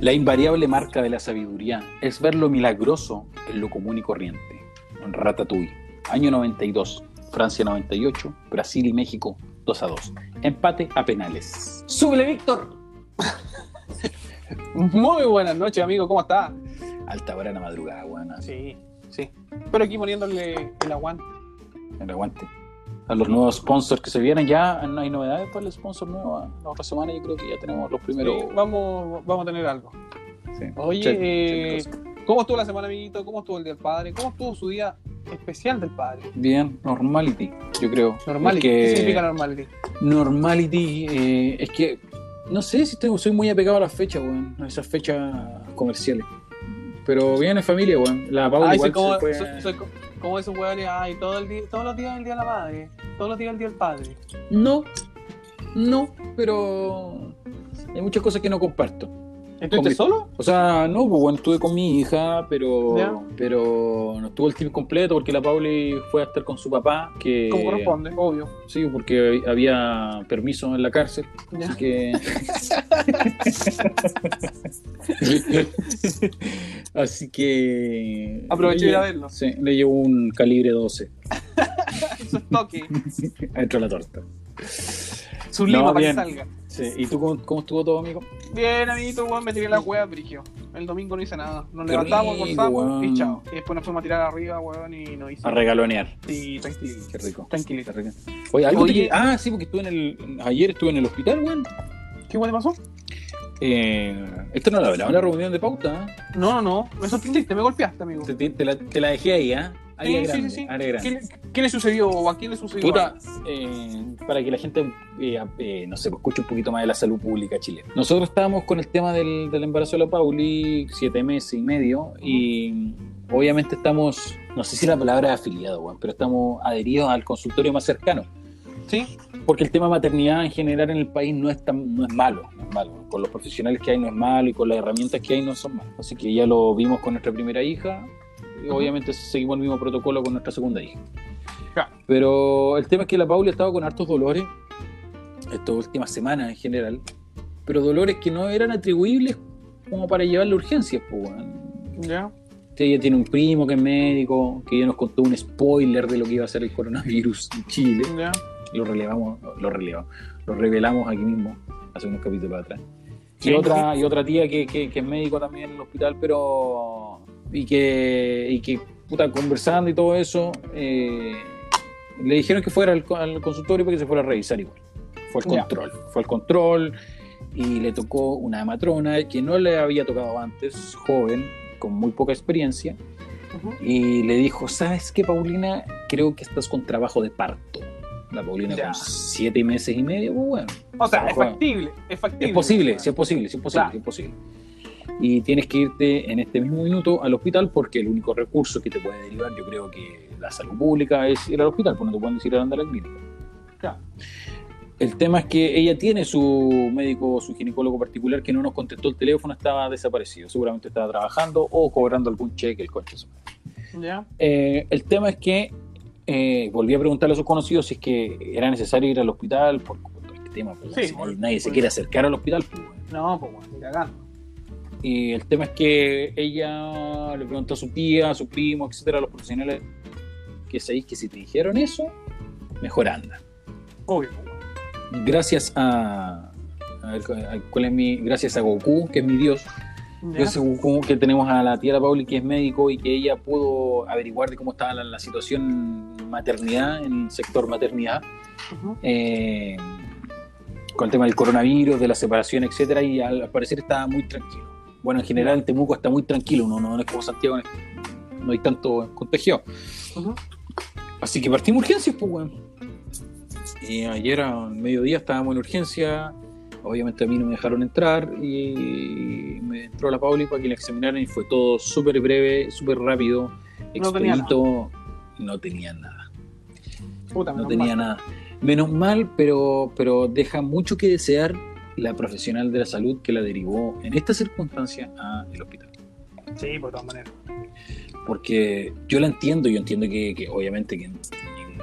La invariable marca de la sabiduría es ver lo milagroso en lo común y corriente. Ratatouille, año 92, Francia 98, Brasil y México 2 a 2. Empate a penales. ¡Súbele, Víctor! Muy buenas noches, amigo, ¿cómo está? Alta hora en la madrugada, buena. Sí, sí. Pero aquí poniéndole el aguante. El aguante. A los nuevos sponsors que se vienen ya, no hay novedades para el sponsor nuevo. La otra semana yo creo que ya tenemos los primeros. Sí, vamos, vamos a tener algo. Sí. Oye, Check, eh, check. ¿cómo estuvo la semana, amiguito? ¿Cómo estuvo el Día del Padre? ¿Cómo estuvo su día especial del Padre? Bien, normality, yo creo. Normality. Es que- ¿Qué significa normality? Normality, eh, es que no sé si tengo, soy muy apegado a las fechas, weón, a esas fechas comerciales. Pero bien en familia, weón. La Paula soy igual como, se fue- soy- soy como esos hueones, ay, todo el día, todos los días el Día de la Madre, todos los días el Día del Padre. No, no, pero hay muchas cosas que no comparto. ¿Estuviste solo? O sea, no, pues bueno, estuve con mi hija, pero, Ya. pero no estuvo el team completo porque la Pauli fue a estar con su papá, que Como corresponde, obvio. sí, porque había permiso en la cárcel, Ya. así que así que Aproveché de ir a verlo. Sí, le llevó un calibre 12 Eso es toque. dentro de la torta. Su No, lima para que salga. Sí, ¿y tú cómo, cómo estuvo todo, amigo? Bien, amiguito, weón, me tiré la hueá, brigio. El domingo no hice nada. Nos Qué levantamos, almorzamos y chao. Y después nos fuimos a tirar arriba, weón, y no hice A regalonear. Sí, tranquilo. Qué rico. Tranquilito. Qué rico. Oye, algo Oye. te- Ah, sí, porque estuve en el. Ayer estuve en el hospital, weón. ¿Qué weón te pasó? Eh, esto no lo hablaba en la reunión de pauta. ¿eh? No, no, no. Me sorprendiste, me golpeaste, amigo. Te, te- te la, te la dejé ahí, ¿ah? Área Sí, sí, grande, sí, sí. área grande. ¿Qué, le- qué le sucedió o a quién le sucedió? Puta, eh, para que la gente, eh, eh, no sé, escuche un poquito más de la salud pública chilena. Nosotros estábamos con el tema del, del embarazo de la Pauli, siete meses y medio, y obviamente estamos, no sé si la palabra es afiliado, pero estamos adheridos al consultorio más cercano. Sí, Porque el tema maternidad en general en el país no es tan, no es malo, no es malo. Con los profesionales que hay no es malo y con las herramientas que hay no son malos. Así que ya lo vimos con nuestra primera hija. Obviamente seguimos el mismo protocolo con nuestra segunda hija. Claro. Pero el tema es que la Paula estaba con hartos dolores estas últimas semanas en general. Pero dolores que no eran atribuibles como para llevarle urgencias, pues, ya. Ella tiene un primo que es médico, que ya nos contó un spoiler de lo que iba a ser el coronavirus en Chile Ya. lo relevamos, lo relevamos, lo revelamos aquí mismo, hace unos capítulos atrás. Y otra, y otra tía que, que- que es médico también en el hospital, pero y que, y que puta, conversando y todo eso, eh, le dijeron que fuera al, al consultorio para que se fuera a revisar igual. Fue al control, fue al control y le tocó una matrona que no le había tocado antes, joven, con muy poca experiencia, Ujú. y le dijo, ¿sabes qué, Paulina? Creo que estás con trabajo de parto. La Paulina Ya. con siete meses y medio, pues bueno. O sea, es factible, es factible. Es posible, sí es posible, sí es posible, Claro. sí es posible. Y tienes que irte en este mismo minuto al hospital porque el único recurso que te puede derivar, yo creo que la salud pública es ir al hospital, porque no te pueden decir ir a andar a la clínica. Claro. El tema es que ella tiene su médico, su ginecólogo particular que no nos contestó el teléfono, estaba desaparecido. Seguramente estaba trabajando o cobrando algún cheque, el coche. Ya. Eh, el tema es que eh, volví a preguntarle a sus conocidos si es que era necesario ir al hospital por, por todo este tema. pues, Sí, si nadie se quiere acercar al hospital. pues, bueno. No, pues bueno, cagando. Y el tema es que ella le preguntó a su tía, a su primo, etcétera, a los profesionales que sabéis que si te dijeron eso, mejor anda. Obvio. Gracias a, a ver, ¿cuál es mi? Gracias a Goku, que es mi dios. Ya. Gracias a Goku que tenemos a la tía la Pauli, que es médico y que ella pudo averiguar de cómo estaba la, la situación maternidad, en el sector maternidad. Eh, con el tema del coronavirus, de la separación, etcétera, y al parecer estaba muy tranquilo. Bueno, en general en Temuco está muy tranquilo, no, no es como Santiago, no hay tanto contagio. Ujú. Así que partimos urgencias, pues, weón. Y ayer al mediodía estábamos en urgencia, obviamente a mí no me dejaron entrar y me entró la Pauli para que la examinaran y fue todo súper breve, súper rápido, expedito, no tenía nada Puta, no tenía nada. Menos mal, pero, pero deja mucho que desear la profesional de la salud que la derivó en esta circunstancia al hospital. Sí, por todas maneras. Porque yo la entiendo, yo entiendo que, que obviamente que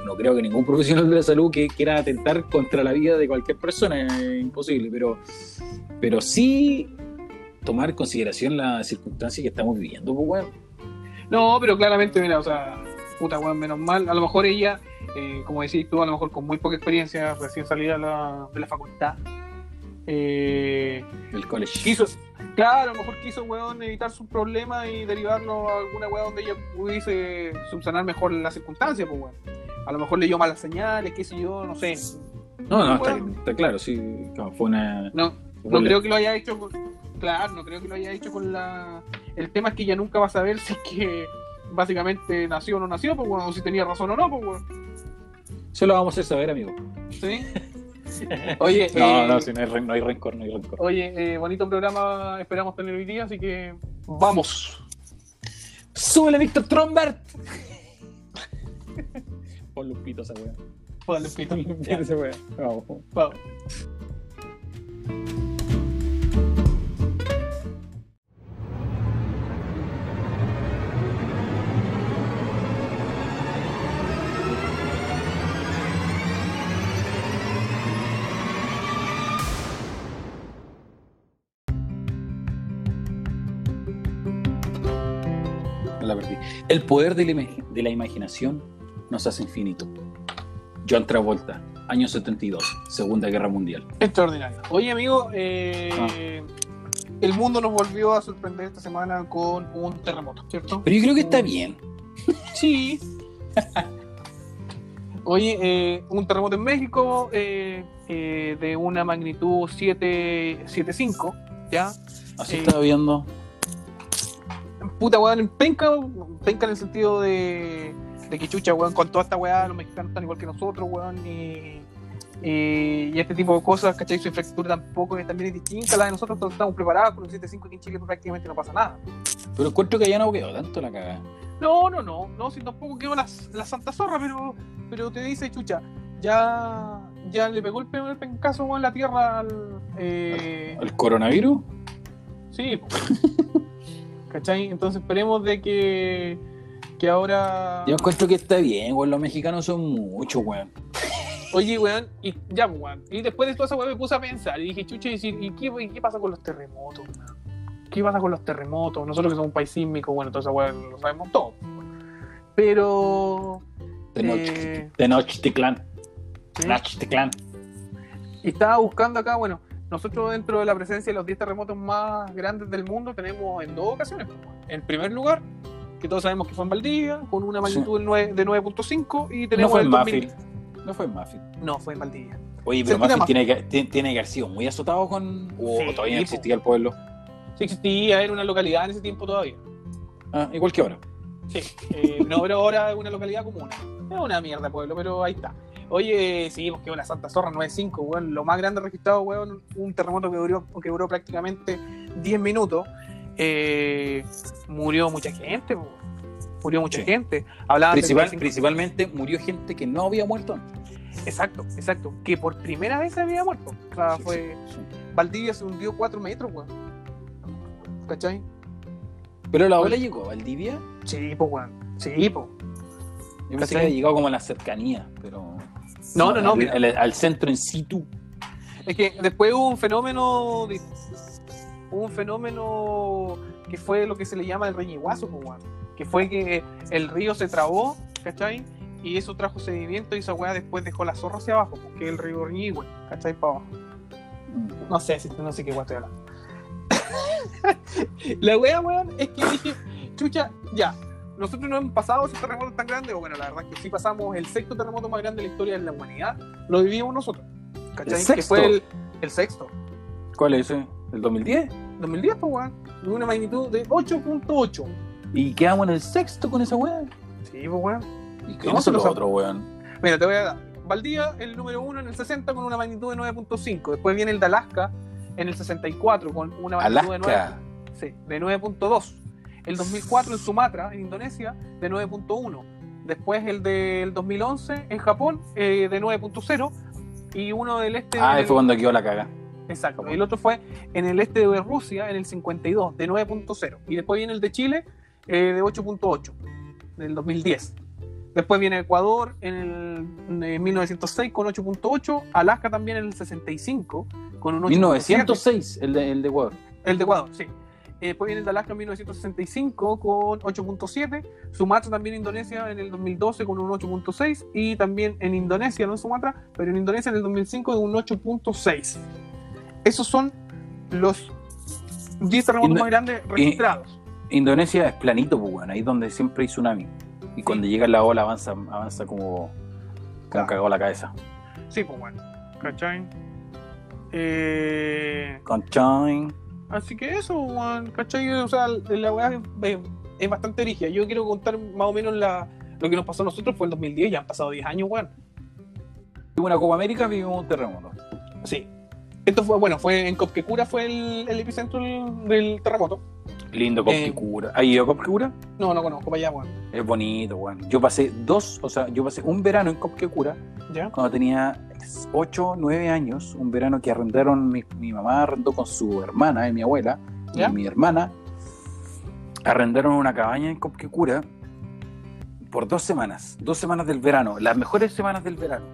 no creo que ningún profesional de la salud que quiera atentar contra la vida de cualquier persona, es imposible, pero, pero sí tomar en consideración la circunstancia que estamos viviendo, pues, weón. No, pero claramente, mira, o sea, puta weón, menos mal. A lo mejor ella, eh, como decís tú, a lo mejor con muy poca experiencia, recién salida la, de la facultad, eh, El college. quiso, claro, a lo mejor quiso, weón, evitar su problema y derivarlo a alguna weón donde ella pudiese subsanar mejor la circunstancia, pues weón. A lo mejor leyó malas señales, qué sé yo, no sé. No, no, está, claro, sí. claro, fue una. No, no creo que lo haya hecho con, claro, no creo que lo haya hecho con la el tema es que ella nunca va a saber si es que básicamente nació o no nació, pues bueno, o si tenía razón o no, pues bueno. Se lo vamos a hacer saber, amigo. ¿Sí? Oye, No, eh, no, si no hay, no hay rencor, no hay rencor. Oye, eh, bonito programa esperamos tener hoy día, así que vamos. ¡Súbele, Víctor Trombert! Pon Lupito esa weá. Póngale pito. Pon Ya, esa weá. Vamos. vamos. El poder de la, ima- de la imaginación nos hace infinito. John Travolta, año 72, Segunda Guerra Mundial. Extraordinario. Oye, amigo, eh, el mundo nos volvió a sorprender esta semana con un terremoto, ¿cierto? Pero yo creo que está bien. Sí. Oye, eh, un terremoto en México eh, eh, de una magnitud 7 7.5, ¿ya? Así estaba viendo. Puta weón, en penca, penca en el sentido de, de que chucha, weón, con toda esta weá, los mexicanos están igual que nosotros, weón, y, y, y este tipo de cosas, ¿cachai? Su infraestructura tampoco es también es distinta a la de nosotros, todos estamos preparados con el 7.5 aquí en Chile prácticamente no pasa nada. Pero encuentro que allá no quedó tanto la cagada. No, no, no, no, si tampoco quedó la, la Santa Zorra, pero, pero te dice, chucha, ya, ya le pegó el primer pencazo weón, la tierra al. Eh, ¿El coronavirus? sí. ¿cachai? Entonces esperemos de que, que ahora. Yo encuentro que está bien, weón. Los mexicanos son muchos, weón. Oye, weón, y ya, weón. Y después de toda esa weón me puse a pensar y dije, chucha, ¿y, y qué, y qué pasa con los terremotos, weón? ¿Qué pasa con los terremotos? Nosotros que somos un país sísmico, bueno, toda esa weón lo sabemos todo. Pero. De Eh, noche, de Nochtitlán. ¿sí? Nochtitlán. Y estaba buscando acá, bueno, nosotros dentro de la presencia de los 10 terremotos más grandes del mundo tenemos en dos ocasiones. pues. En primer lugar, que todos sabemos que fue en Valdivia, con una magnitud de nueve- de 9.5 y No tenemos fue en el 2000 Mafil. No fue en Mafil. No, fue en Valdivia. Oye, pero Mafil tiene que, tiene, tiene que haber sido muy azotado con. O Sí, todavía no existía el pueblo. Sí existía, era una localidad en ese tiempo todavía. Ah, igual que ahora. Sí, eh, no, pero ahora es una localidad común. Es una mierda pueblo, pero ahí está. Oye, sí, porque una Santa Zorra 9.5, weón. Lo más grande registrado, weón, un terremoto que duró, que duró prácticamente 10 minutos. Eh, murió mucha gente, weón. Murió mucha Sí. gente. Hablaban de Principal- 35 principalmente murió gente que no había muerto antes. Exacto, exacto. Que por primera vez se había muerto. O sea, Sí, fue. sí. Valdivia se hundió 4 metros, weón. ¿Cachai? Pero la ola llegó a Valdivia. Sí, pues, weón. Sí, pues. Yo pensé que había llegado como a la cercanía, pero. No, no, no, Al, centro en situ. Es que después hubo un fenómeno. hubo un fenómeno que fue lo que se le llama el reñiguazo, pues, weón. Que fue que el río se trabó, ¿cachai? Y eso trajo sedimento y esa weá después dejó la zorra hacia abajo, porque el río Reñigüe, ¿cachai? Para abajo. No sé, si- no sé qué weá estoy hablando. la weá, weón, es que dije, chucha, ya. Nosotros no hemos pasado esos terremotos tan grandes, o bueno, la verdad es que sí pasamos el sexto terremoto más grande de la historia de la humanidad, lo vivimos nosotros. ¿Cachai? ¿El Que sexto? fue el, el sexto. ¿Cuál es ese? ¿El 2010? 2010, pues, weón. De una magnitud de 8.8. Y quedamos en el sexto con esa weá. Sí, pues, weón. ¿Y qué No, se los lo otros, weón? Mira, te voy a dar. Valdivia, el número uno en el 60 con una magnitud de 9.5. Después viene el de Alaska en el 64 con una magnitud de 9. Alaska. Sí, de 9.2. El 2004 en Sumatra, en Indonesia, de 9.1. Después el del 2011 en Japón, eh, de 9.0. Y uno del este. Ah, ahí fue cuando quedó la caga. Exacto. Japón. Y el otro fue en el este de Rusia, en el 52, de 9.0. Y después viene el de Chile, eh, de 8.8, del 2010. Después viene Ecuador en el en 1906 con 8.8. Alaska también en el 65 con un 8.7. 1906, el de, el de Ecuador. El de Ecuador, sí. Eh, después viene el de Alaska en 1965 con 8.7. Sumatra también en Indonesia en el 2012 con un 8.6. Y también en Indonesia, no en Sumatra, pero en Indonesia en el 2005 con un 8.6. Esos son los 10 terremotos Indo- más grandes registrados. Indonesia es planito, pues, weón. Ahí es donde siempre hay tsunami. Y cuando llega la ola avanza, avanza como, como Claro. cagó la cabeza. Sí, pues bueno. ¿Cachai? Eh. Así que eso, weón, ¿cachai? O sea, la weá es, es- bastante origen. Yo quiero contar más o menos la, lo que nos pasó a nosotros fue en 2010, ya han pasado 10 años, weón. Hubo una Copa América, vivimos un terremoto. Sí. Esto fue, bueno, fue en Copquecura fue el, el epicentro del, del terremoto. Lindo Eh. Copquecura. ¿Has ido a Copquecura? No, no conozco para allá, weón. Es bonito, weón. Yo pasé dos, o sea, yo pasé un verano en Copquecura ¿Ya? cuando tenía 8, 9 años. Un verano que arrendaron, mi, mi mamá arrendó con su hermana y mi abuela. ¿Ya? Y mi hermana arrendaron una cabaña en Copquecura por dos semanas. Dos semanas del verano. Las mejores semanas del verano.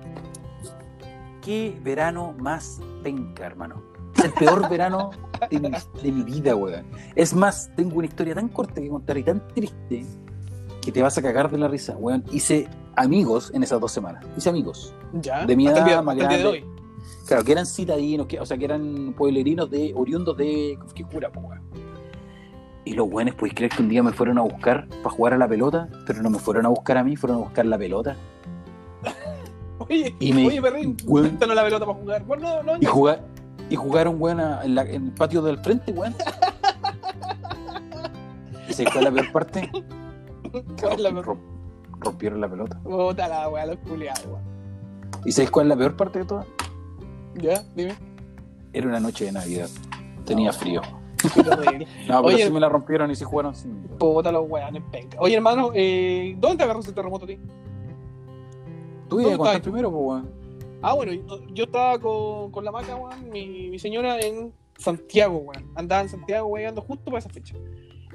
Qué verano más penca, hermano. Es el peor verano de mi, de mi vida, weón. Es más, tengo una historia tan corta que contar y tan triste que te vas a cagar de la risa, weón. Hice amigos en esas dos semanas. Hice amigos. ¿Ya? De mi edad día- más de grande. hoy. Claro, que eran citadinos, que, o sea, que eran pueblerinos de oriundos de Copquecura, po, weón. Y los buenos, podéis creer que un día me fueron a buscar para jugar a la pelota, pero no me fueron a buscar a mí, fueron a buscar la pelota. Oye, Y me- oye, perrín, weón. la pelota para jugar. Bueno, no, no, Y, jugar, y jugaron, weón, en, la- en el patio del frente, weón. ¿Y se fue la peor parte? ¿Cuál es la? Romp- rompieron la pelota. Puta la weá, los culiados, weón. ¿Y sabes cuál es la peor parte de todas? ¿Ya? Dime. Era una noche de Navidad. Tenía frío. No, pero Oye, sí me la rompieron y sí jugaron sin. Puta los weones, penca. Oye, hermano, eh, ¿dónde te agarró ese terremoto a ti? Tú ¿Dónde ibas a contar primero, pues, weón. Ah, bueno, yo, estaba con, con la maca, weón, mi, mi señora en Santiago, weón. Andaba en Santiago, weón, justo para esa fecha.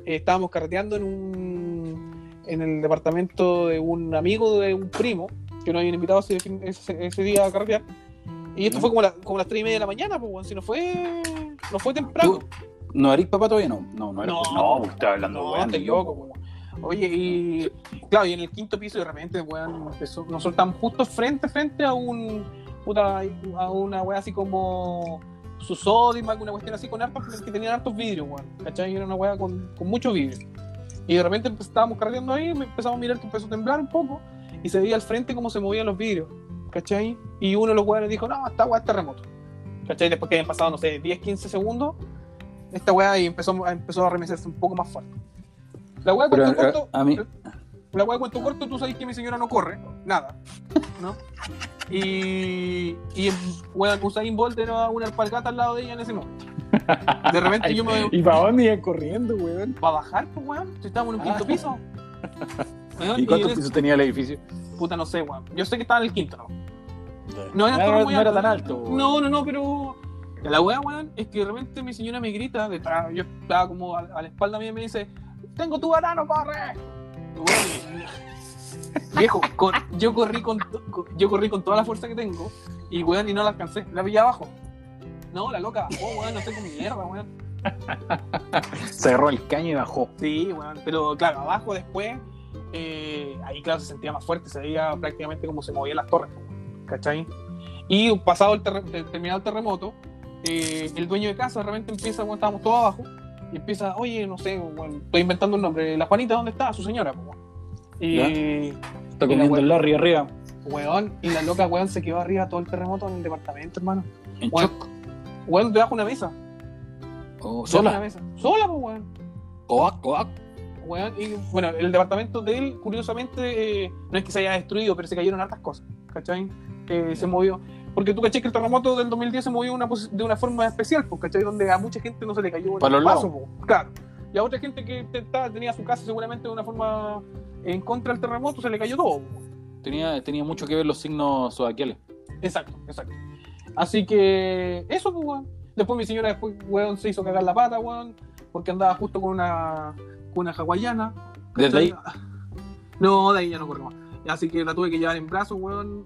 Eh, estábamos carreteando en un en el departamento de un amigo de un primo que nos habían invitado ese, ese, ese día a carretear. Y esto fue como, la- como las 3 y media de la mañana, pues, weón. Si no fue, no fue temprano. ¿Tú no eres papá todavía? No, no, no eres. No. No, pues, estaba hablando, No, weón. ni loco, weón. Oye, y claro, y en el quinto piso de repente, weón, empezó, nosotros estamos justo frente, frente a un, puta, a una weá así como su Sodimac, una cuestión así con hartos, que tenían hartos vidrios, weón, ¿cachai? Era una weá con, con mucho vidrio. Y de repente estábamos cargando ahí, empezamos a mirar que empezó a temblar un poco, y se veía al frente cómo se movían los vidrios, ¿cachai? Y uno de los weones dijo, no, esta weá es terremoto, ¿cachai? Después que habían pasado, no sé, 10, 15 segundos, esta weá y empezó, empezó a remecerse un poco más fuerte. La weá Pero, cuento eh, corto, a mí- la weá cuento corto, tú sabes que mi señora no corre, nada, ¿no? Y, y weón, Usain Bolt era una alpargata al lado de ella en ese momento. De repente yo me ¿Y para dónde iban corriendo, weón? para bajar, pues weón, si estábamos en un quinto piso. Weón, ¿Y cuántos pisos tenía el edificio? Puta, no sé, weón. Yo sé que estaba en el quinto, ¿no? No era, no, no tan alto. weón. No, no, no, pero. La weá, weón, es que de repente mi señora me grita detrás. Yo estaba como a, a la espalda mía y me dice: Tengo tu banano, corre. Viejo, con- yo, corrí con, to- con- yo corrí con toda la fuerza que tengo y weón, y no la alcancé. La pillé abajo. No, la loca bajó, weón, no sé cómo mierda, weón. Se agarró el caño y bajó. Sí, weón, pero claro, abajo después, eh, ahí claro se sentía más fuerte, se veía prácticamente como se movían las torres, ¿cachai? Y pasado el terre- te- terminado el terremoto, eh, el dueño de casa de repente empieza, cuando estábamos todos abajo, y empieza, oye, no sé, estoy inventando un nombre, la Juanita, ¿dónde está? Su señora, pues. Y, Está comiendo el Larry arriba. weón, y la loca, weón, se quedó arriba todo el terremoto en el departamento, hermano. En Weón, shock. weón, debajo de una mesa. Oh, una sola. mesa. Sola, pues, weón. Coac, coac. Weón, y bueno, el departamento de él, curiosamente, eh, no es que se haya destruido, pero se cayeron hartas cosas, ¿cachai? Eh, se movió. Porque tú caché que el terremoto del 2010 se movió de una, posi- de una forma especial, pues, ¿cachai? Donde a mucha gente no se le cayó Para el los paso, pues, claro. Y a otra gente que tenía su casa seguramente de una forma en contra del terremoto, se le cayó todo. pues. Tenía, tenía mucho que ver los signos zodiacales. Exacto, exacto. Así que eso, pues, weón. Después mi señora después, weón, se hizo cagar la pata, weón, porque andaba justo con una, con una hawaiana. Desde ahí. No, de ahí ya no corre más. Así que la tuve que llevar en brazos, weón,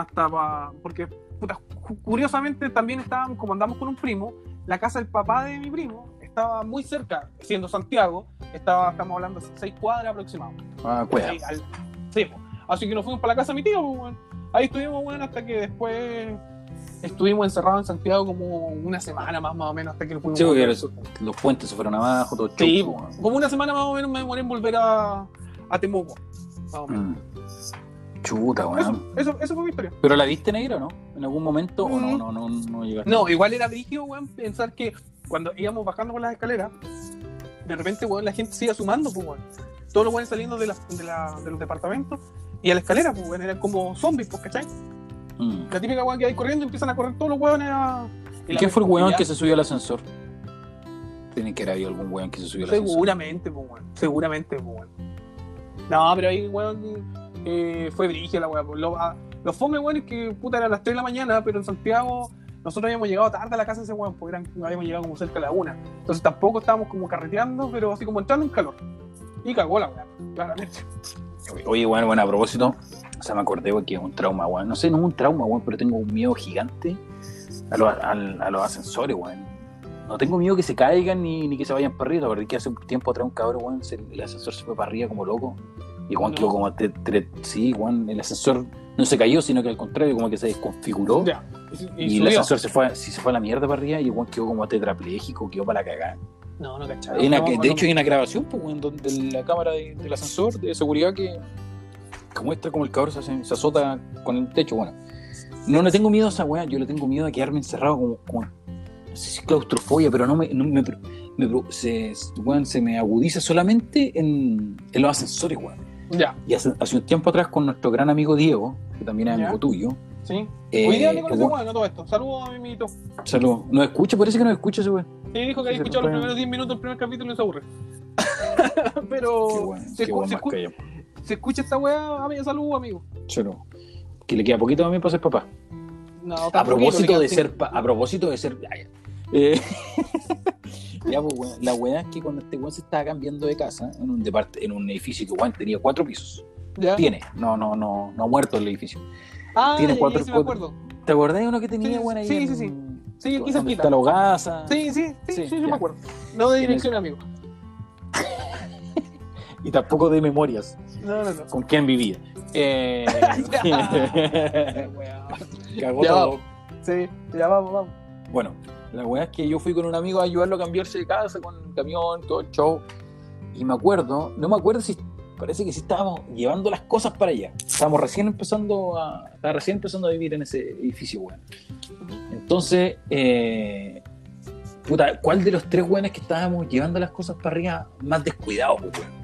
hasta pa... Porque, puta, cu- curiosamente también estábamos, como andamos con un primo, la casa del papá de mi primo estaba muy cerca, siendo Santiago, estaba, estamos hablando de seis cuadras aproximadamente. Ah, al- sí. Así que nos fuimos para la casa de mi tío, pues, weón. Ahí estuvimos, weón, hasta que después estuvimos encerrados en Santiago como una semana más, más o menos, hasta que nos fuimos. Sí, porque los, los puentes se fueron abajo, todo Sí, chupo, como una semana más o menos me demoré en volver a, a Temuco. Más o menos. Mm. Chuta, weón. eso, eso fue mi historia. ¿Pero la viste negra o no? ¿En algún momento? ¿O no, Mm. no, no, no llegaste? No, igual era brígido, weón, pensar que cuando íbamos bajando por las escaleras, de repente, weón, la gente se iba sumando, pues, weón. Todos los weones saliendo de, la- de, la- de los departamentos y a la escalera, pues, weón, eran como zombies, pues, ¿cachai? Mm. La típica weón que hay corriendo y empiezan a correr todos los weones a. ¿Y quién fue el weón que se subió al ascensor? Tiene que haber algún weón que se subió al ascensor. Seguramente, pues, weón. Seguramente, pues, weón. No, pero ahí, weón, eh, fue brígida la weón. pues. Lo- a- Los fome, weón, es que puta eran las 3 de la mañana, pero en Santiago nosotros habíamos llegado tarde a la casa de ese weón, porque eran, habíamos llegado como cerca de la una. Entonces tampoco estábamos como carreteando, pero así como entrando en calor. Y cagó la weón, claramente. Oye, bueno, bueno, a propósito, o sea, me acordé que es un trauma, weón. No sé, no es un trauma, weón, pero tengo un miedo gigante a los, al- a los ascensores, weón. No tengo miedo que se caigan ni, ni que se vayan para arriba. Porque que hace un tiempo atrás un cabrón, weón, el ascensor se fue para arriba como loco. Y Juan No. quedó como... te- tre- sí, Juan, el ascensor no se cayó, sino que al contrario, como que se desconfiguró. Ya. Y, y Y el ascensor se fue, sí, se fue a la mierda para arriba y Juan quedó como tetrapléjico, quedó para la cagada. No, no cachaba. No, de no, hecho, hay una grabación pues, weón, donde la cámara de- del ascensor de seguridad que, que muestra como el cabrón se, se azota con el techo. Bueno, no le tengo miedo a esa weá, yo le tengo miedo a quedarme encerrado como, como- no sé si es claustrofobia, pero no me, no me, me- se, se me agudiza solamente en, en los ascensores, weón. Ya, Y hace, hace un tiempo atrás con nuestro gran amigo Diego, que también es Ya. amigo tuyo, sí. eh, Hoy día hablé con ese weón, weón, no todo esto. Saludos a mi amiguito. salud. ¿Nos escucha? Parece que nos escucha ese weón. Sí, dijo que había Sí, escuchado los primeros 10 minutos del primer capítulo y se aburre. pero Qué se, qué escu- se escu- se escucha esta weá, amigo, saludos, amigo. Salud. Que le queda poquito también para ser papá. No, A propósito poquito, de ser, a propósito de ser, ya, ya. Eh, ya, pues, weón, la weá es que cuando este weón se estaba cambiando de casa en un depart- en un edificio que weón tenía cuatro pisos, tiene, no, no, no, no ha muerto el edificio. Ah, tiene ya, cuatro- ya, sí me acuerdo. ¿Te acordás de uno que tenía Sí, weón ahí? sí, en- sí, sí. Sí, está la hogaza. Sí, sí, sí, Sí, sí, sí, ya. me acuerdo. No de dirección, amigo. Y tampoco de memorias No, no, no. con quién vivía. Eh, cagó Ya, todo. Sí, ya vamos, vamos. Bueno, la weá es que yo fui con un amigo a ayudarlo a cambiarse de casa con el camión, todo el show. Y me acuerdo, no me acuerdo si, parece que sí estábamos llevando las cosas para allá. Estábamos recién empezando a, estaba recién empezando a vivir en ese edificio, weón. Entonces, eh, puta, ¿cuál de los tres weones que estábamos llevando las cosas para arriba más descuidado, weón?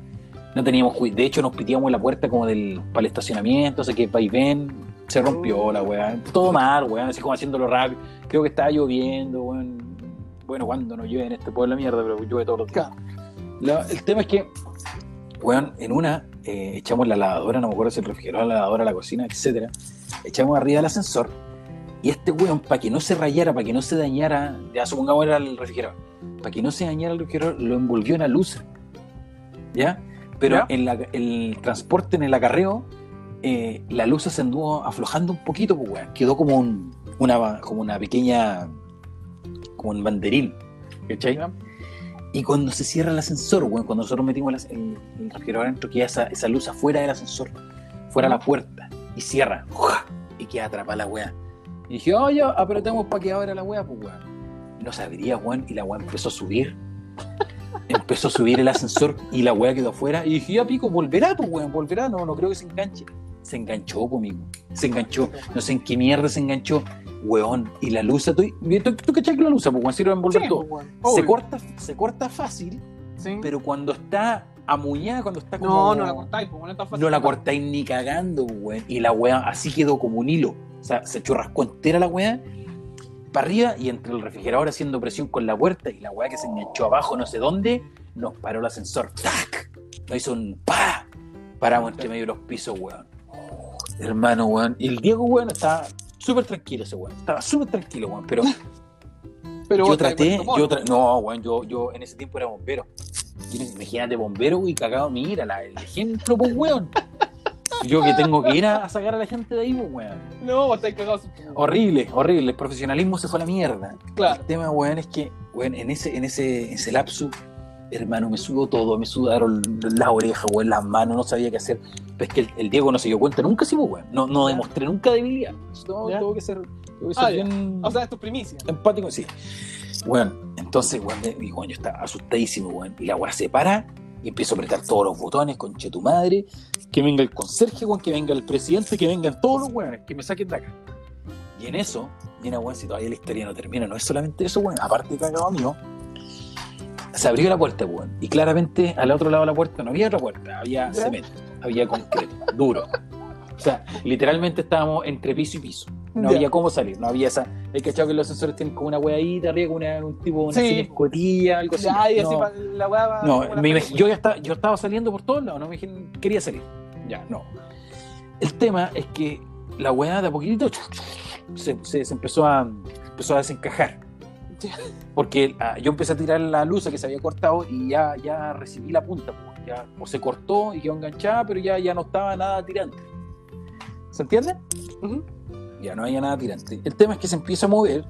No teníamos. De hecho, nos pitíamos en la puerta como del, para el estacionamiento, o sea que va y ven, se rompió la weá. Todo mal, weón, así como haciéndolo rápido. Creo que estaba lloviendo, weón. Bueno, cuando no llueve en este pueblo de mierda, pero llueve todos los días. La- el tema es que, weón, en una eh, echamos la lavadora, no me acuerdo si el refrigerador, la lavadora, la cocina, etcétera. Echamos arriba del ascensor. Y este weón, para que no se rayara, para que no se dañara, ya supongamos era el refrigerador, para que no se dañara el refrigerador, lo envolvió en la luz. ¿Ya? Pero ¿Ya? en la- el transporte, en el acarreo, eh, la luz se anduvo aflojando un poquito, pues, weón. Quedó como, un, una, como una pequeña, como un banderín. ¿Cachai? Y cuando se cierra el ascensor, weón, cuando nosotros metimos el, el, el refrigerador adentro, queda esa, esa luz afuera del ascensor, fuera de la puerta, y cierra, ¡ujua! y queda atrapada la weá. Y dije, oh, ya, apretemos para que abra la weá, pues weón. No se abría, weón, y la weá empezó a subir. empezó a subir el ascensor y la weá quedó afuera. Y dije, ya pico, volverá, pues weón, volverá, no, no creo que se enganche. Se enganchó conmigo, se enganchó, no sé en qué mierda se enganchó, weón. Y la luz, ¿tú, tú, tú cachai que la luz, pues sirve envolver Sí, todo weón. se corta, se corta fácil, Sí. pero cuando está amuñada, cuando está como. No, no la cortáis, pues, no es tan fácil. No la cortáis ni cagando, weón. Y la weá así quedó como un hilo. O sea, se churrascó entera la weá para arriba y entre el refrigerador haciendo presión con la puerta y la weá que se enganchó abajo, no sé dónde, nos paró el ascensor. ¡Tac! Nos hizo un pa. Paramos entre medio de los pisos, weón. Hermano, weón. Y el Diego, weón, estaba súper tranquilo ese weón. Estaba súper tranquilo, weón. Pero Pero yo traté, yo tra- no, weón, yo, yo en ese tiempo era bombero. Imagínate, bombero y cagado, mira, la- el ejemplo, pues, weón. yo que tengo que ir a, a sacar a la gente de ahí, pues, weón. No, estáis cagados. Horrible, horrible. El profesionalismo se fue a la mierda. Claro. El tema, weón, es que, weón, en ese, en ese, en ese lapso, hermano, me sudó todo, me sudaron las orejas, weón, las manos, no sabía qué hacer. Pero es que el, el Diego no se dio cuenta nunca, sí, pues, weón. No, no demostré nunca debilidad. No, Ya. tengo que ser, tengo que ser Ah, ya. bien O sea, esto es primicia. empático, sí. Weón, entonces, weón, y, weón, yo estaba asustadísimo, weón. Y la weá se para y empiezo a apretar todos los botones, conche tu madre. Que venga el conserje, weón, que venga el presidente, que vengan todos los weones, que me saquen de acá. Y en eso, mira, weón, si todavía la historia no termina, no es solamente eso, weón. Aparte de cagado mío, se abrió la puerta, weón. Y claramente al otro lado de la puerta no había otra puerta, había ¿Ya? cemento, había concreto, duro. O sea, literalmente estábamos entre piso y piso. No Ya. había cómo salir, no había esa. Hay cachado que los ascensores tienen como una weá ahí de arriba, una, un tipo, una Sí. escotilla, algo así. Ya, y así no, pa- la weá va. no, como la me imag- película. yo ya estaba, yo estaba saliendo por todos lados, no me imagino- quería salir. Ya, no. El tema es que la weá de a poquitito se, se- se empezó, a, empezó a desencajar. Porque ah, yo empecé a tirar la luz que se había cortado y ya, ya recibí la punta. pues, ya, o se cortó y quedó enganchada, pero ya, ya no estaba nada tirante. ¿Se entiende? Ya no había nada tirante. El tema es que se empieza a mover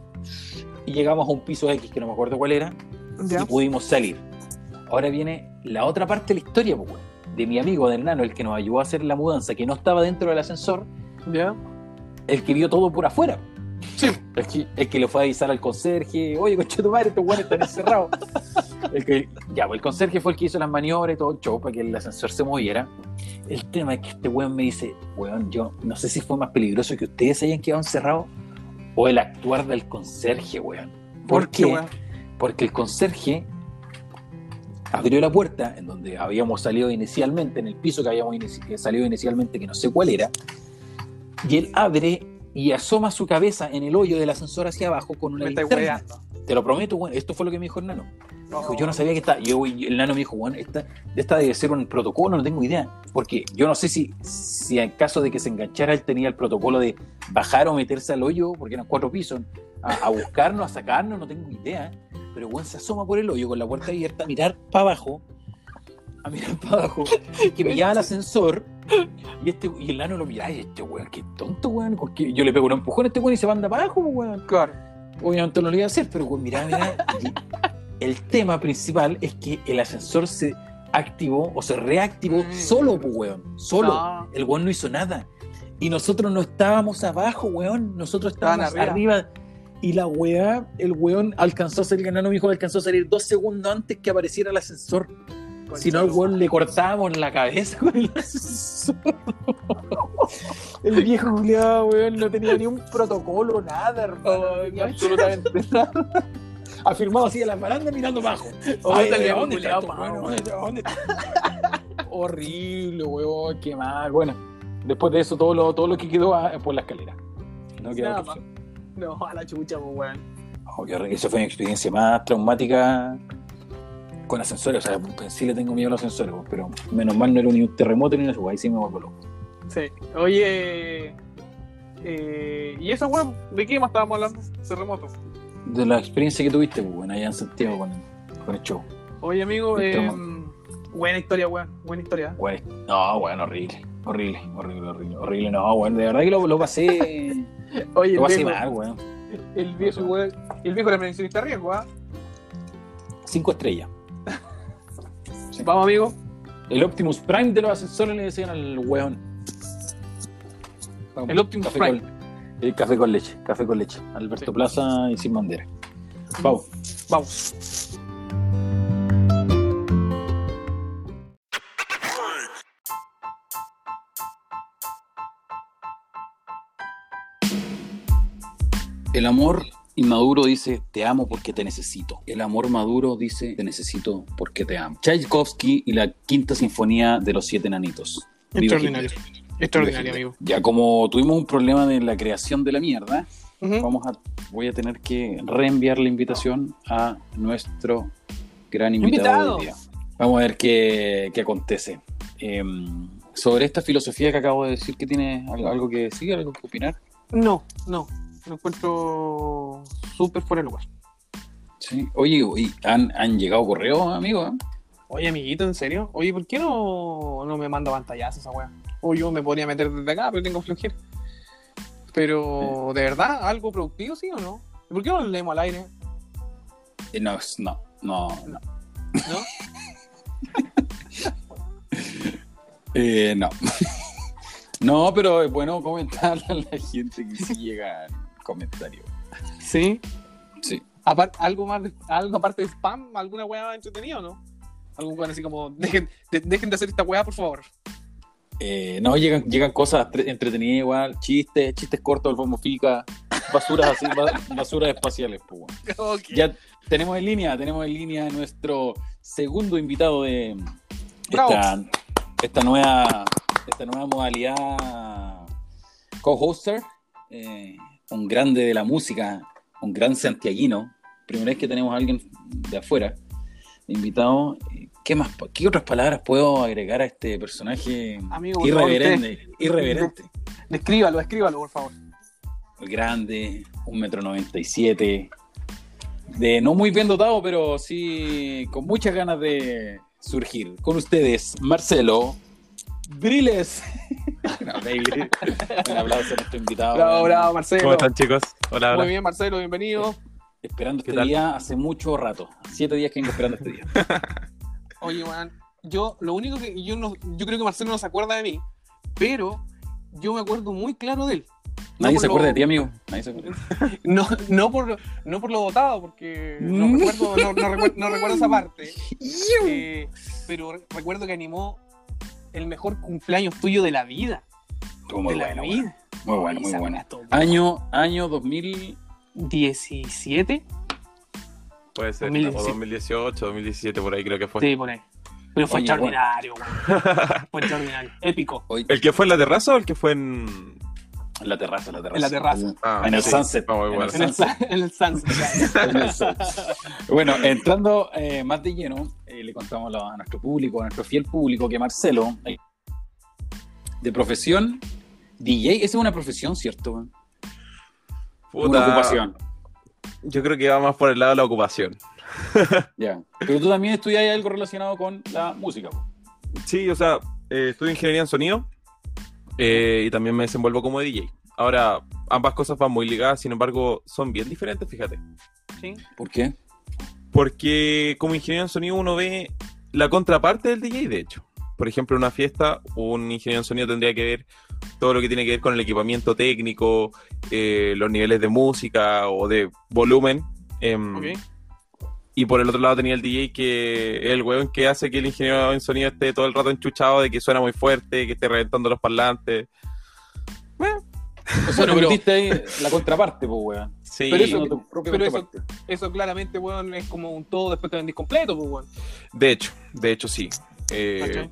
y llegamos a un piso X que no me acuerdo cuál era y pudimos salir. Ahora viene la otra parte de la historia, pues, de mi amigo del nano, el que nos ayudó a hacer la mudanza, que no estaba dentro del ascensor, Ya. el que vio todo por afuera. Sí. El que, el que le fue a avisar al conserje, oye, concha tu madre, estos weones están encerrados. El que, ya, pues el conserje fue el que hizo las maniobras y todo el show para que el ascensor se moviera. El tema es que este weón me dice, weón, yo no sé si fue más peligroso que ustedes hayan quedado encerrados o el actuar del conserje, weón. ¿Por qué? weón? Porque el conserje abrió la puerta en donde habíamos salido inicialmente, en el piso que habíamos inici- salido inicialmente, que no sé cuál era, y él abre y asoma su cabeza en el hoyo del ascensor hacia abajo con una linterna. Te lo prometo, bueno, esto fue lo que me dijo el nano. Dijo, yo no sabía que esta, yo, el nano me dijo, bueno, esta, esta debe ser un protocolo, no tengo idea. Porque yo no sé si, si en caso de que se enganchara él tenía el protocolo de bajar o meterse al hoyo, porque eran cuatro pisos, a, a buscarnos, a sacarnos, no tengo idea. Pero bueno, se asoma por el hoyo con la puerta abierta, mirar para abajo, a mirar para abajo, que me lleva al ascensor, y este y el nano lo mira, y este weón, qué tonto, weón, porque yo le pego un empujón a este weón y se manda para abajo, weón. Claro. Obviamente no lo iba a hacer, pero mira, mira. y el tema principal es que el ascensor se activó o se reactivó Mm. solo, weón. Solo. No. El weón no hizo nada. Y nosotros no estábamos abajo, weón. Nosotros Estaban estábamos arriba. arriba. Y la weá, el weón alcanzó a salir, ganando mi hijo alcanzó a salir dos segundos antes que apareciera el ascensor. Si no, al weón le cortábamos la cabeza con el. El viejo Julián, weón, no tenía ni un protocolo, nada, hermano. No tenía absolutamente nada. Afirmado así en la baranda mirando abajo. Ay, está ¿de bien, dónde dónde está? Horrible, weón, qué mal. Bueno, después de eso, todo lo, todo lo que quedó ah, por la escalera. No quedó. No, a la chucha, pues, weón. Oh. Esa fue mi experiencia más traumática con ascensores. O sea, pues, sí le tengo miedo a los ascensores, pues, pero menos mal no era ni un terremoto ni una suba. Ahí sí me vuelvo loco. Sí. Oye. Eh, ¿Y eso, weón? ¿De qué más estábamos hablando? Terremoto. De la experiencia que tuviste, pues, bueno, allá en Santiago con el, con el show. Oye, amigo, eh, terremoto. buena historia, weón. Buena historia. Güey, no, bueno, horrible. Horrible, horrible, horrible, horrible. No, bueno, de verdad que lo, lo pasé. Oye, lo pasé viejo, mal, weón. el viejo, weón. El viejo era mencionista riesgo, ¿ah? Cinco estrellas. Vamos, amigo. El Optimus Prime de los ascensores le decían al weón. Vamos, El Optimus café Prime. con- el café con leche, café con leche. Alberto Sí. Plaza y sin bandera. Vamos. Vamos. El amor inmaduro dice te amo porque te necesito. El amor maduro dice te necesito porque te amo. Tchaikovsky y la quinta sinfonía de los siete enanitos. Extraordinario. Extraordinario, amigo. Ya como tuvimos un problema de la creación de la mierda, vamos a, voy a tener que reenviar la invitación a nuestro gran invitado. Invitado. del día. Vamos a ver qué, qué acontece. Em, sobre esta filosofía que acabo de decir, que tiene algo, algo que decir, algo que opinar? No, no. Lo encuentro súper fuera de lugar. Sí. Oye, oye, ¿han, han llegado correos, amigo? ¿eh? Oye, amiguito, ¿en serio? Oye, ¿por qué no, no me manda pantallazos esa weá? O yo me podría meter desde acá, pero tengo flojera. Pero, ¿de verdad? ¿Algo productivo, sí o no? ¿Por qué no lo leemos al aire? Eh, No, no, no, no. ¿No? Eh, no. no, pero es bueno comentarle a la gente que sí llegan comentarios. Sí. Sí. Apar- algo más, de- algo aparte de spam, alguna weá entretenida o no? Algo bueno así como, dejen de, dejen de hacer esta weá, por favor. Eh, no, llegan, llegan cosas tre- entretenidas igual, chistes, chistes cortos del Fomo Fica, basuras así, ba- basuras espaciales, pues. Ya tenemos en línea, tenemos en línea nuestro segundo invitado de esta, esta nueva esta nueva modalidad co-hoster, eh, un grande de la música, un gran santiaguino. Primera vez que tenemos a alguien de afuera invitado. ¿Qué más? ¿Qué otras palabras puedo agregar a este personaje Amigo, por favor, irreverente? Irreverente. Descríbalo, escríbalo, por favor. grande, un metro noventa y siete, de no muy bien dotado, pero sí con muchas ganas de surgir. Con ustedes, Marcelo Briles. No. Un aplauso a nuestro invitado. Bravo, bravo, Marcelo. ¿Cómo están, chicos? Hola, hola. Muy bien, Marcelo, bienvenido. Esperando ¿Qué este tal? día hace mucho rato. Siete días que vengo esperando este día. Oye, man, yo lo único que yo no, yo creo que Marcelo no se acuerda de mí, pero yo me acuerdo muy claro de él. No Nadie se lo- acuerda de ti, amigo. Nadie se acuerda. No, no por no por lo votado, porque no recuerdo, no, no recuerdo, no recuerdo esa parte. Eh, pero re- recuerdo que animó el mejor cumpleaños tuyo de la vida. Estuvo muy de la bueno, vida. bueno. Muy bueno, muy bueno. Año, año 2000. 17. Puede ser, 2017. o 2018, 2017, por ahí creo que fue. Sí, por ahí. Pero fue Oye, extraordinario, weón. Fue extraordinario. Épico. ¿El que fue en la terraza o el que fue en...? En la terraza, en la terraza. En la terraza. Ah, En el sí. sunset. Ah, muy En bueno. el En el, sa- en el Sunset. Bueno, entrando eh, más de lleno, eh, le contamos a nuestro público, a nuestro fiel público, que Marcelo, eh, de profesión, DJ, esa es una profesión, ¿cierto? Puta, Una ocupación. Yo creo que va más por el lado de la ocupación. Ya. Pero tú también estudias algo relacionado con la música. Sí, o sea, eh, estudio ingeniería en sonido eh, y también me desenvuelvo como DJ. Ahora, ambas cosas van muy ligadas, sin embargo, son bien diferentes, fíjate. ¿Sí? ¿Por qué? Porque como ingeniero en sonido uno ve la contraparte del DJ, de hecho. Por ejemplo, en una fiesta, un ingeniero en sonido tendría que ver todo lo que tiene que ver con el equipamiento técnico, eh, los niveles de música o de volumen. Ok. Y por el otro lado tenía el DJ que es el weón que hace que el ingeniero en sonido esté todo el rato enchuchado de que suena muy fuerte, que esté reventando los parlantes. O sea, Bueno, tú pero- la contraparte, pues, weón. Sí, Pero eso- No, pero eso- claramente, weón, es como un todo después te vendís completo, pues, weón. de hecho, de hecho sí. Eh,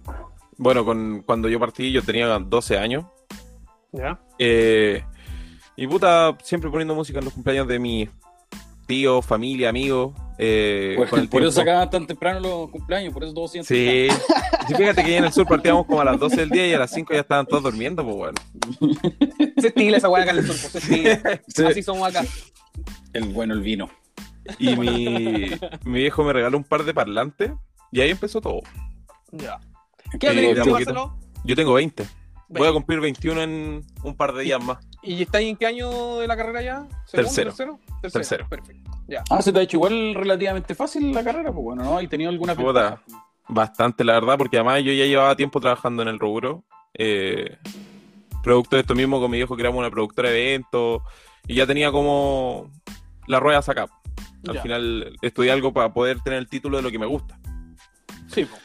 bueno, con, cuando yo partí yo tenía 12 años. ¿Ya? Eh, y puta, siempre poniendo música en los cumpleaños de mis tíos, familia, amigos. eh, Por, con el por eso sacaban tan temprano los cumpleaños, por eso todos sienten. Sí. Sí, fíjate que ahí en el sur partíamos como a las 12 del día y a las 5 ya estaban todos durmiendo, pues bueno. Se estila esa weá acá en el sur, pues, se estila. Sí. Así somos acá. El bueno, el vino. Y mi, mi viejo me regaló un par de parlantes y ahí empezó todo. Ya. ¿Qué ¿Qué edad Eh? Yo tengo 20. Voy a cumplir 21 en un par de días más. ¿Y estáis en qué año de la carrera ya? ¿Segundo, Tercero. ¿Tercero? Tercero. Perfecto. Ya. Ah, se te ha hecho igual relativamente fácil la carrera, pues bueno, ¿no? ¿Y tenido alguna Puta. Bastante, la verdad, porque además yo ya llevaba tiempo trabajando en el rubro. Eh, producto de esto mismo, con mi viejo creamos una productora de eventos y ya tenía como la rueda sacada. Al Ya. final estudié algo para poder tener el título de lo que me gusta. Sí, pues.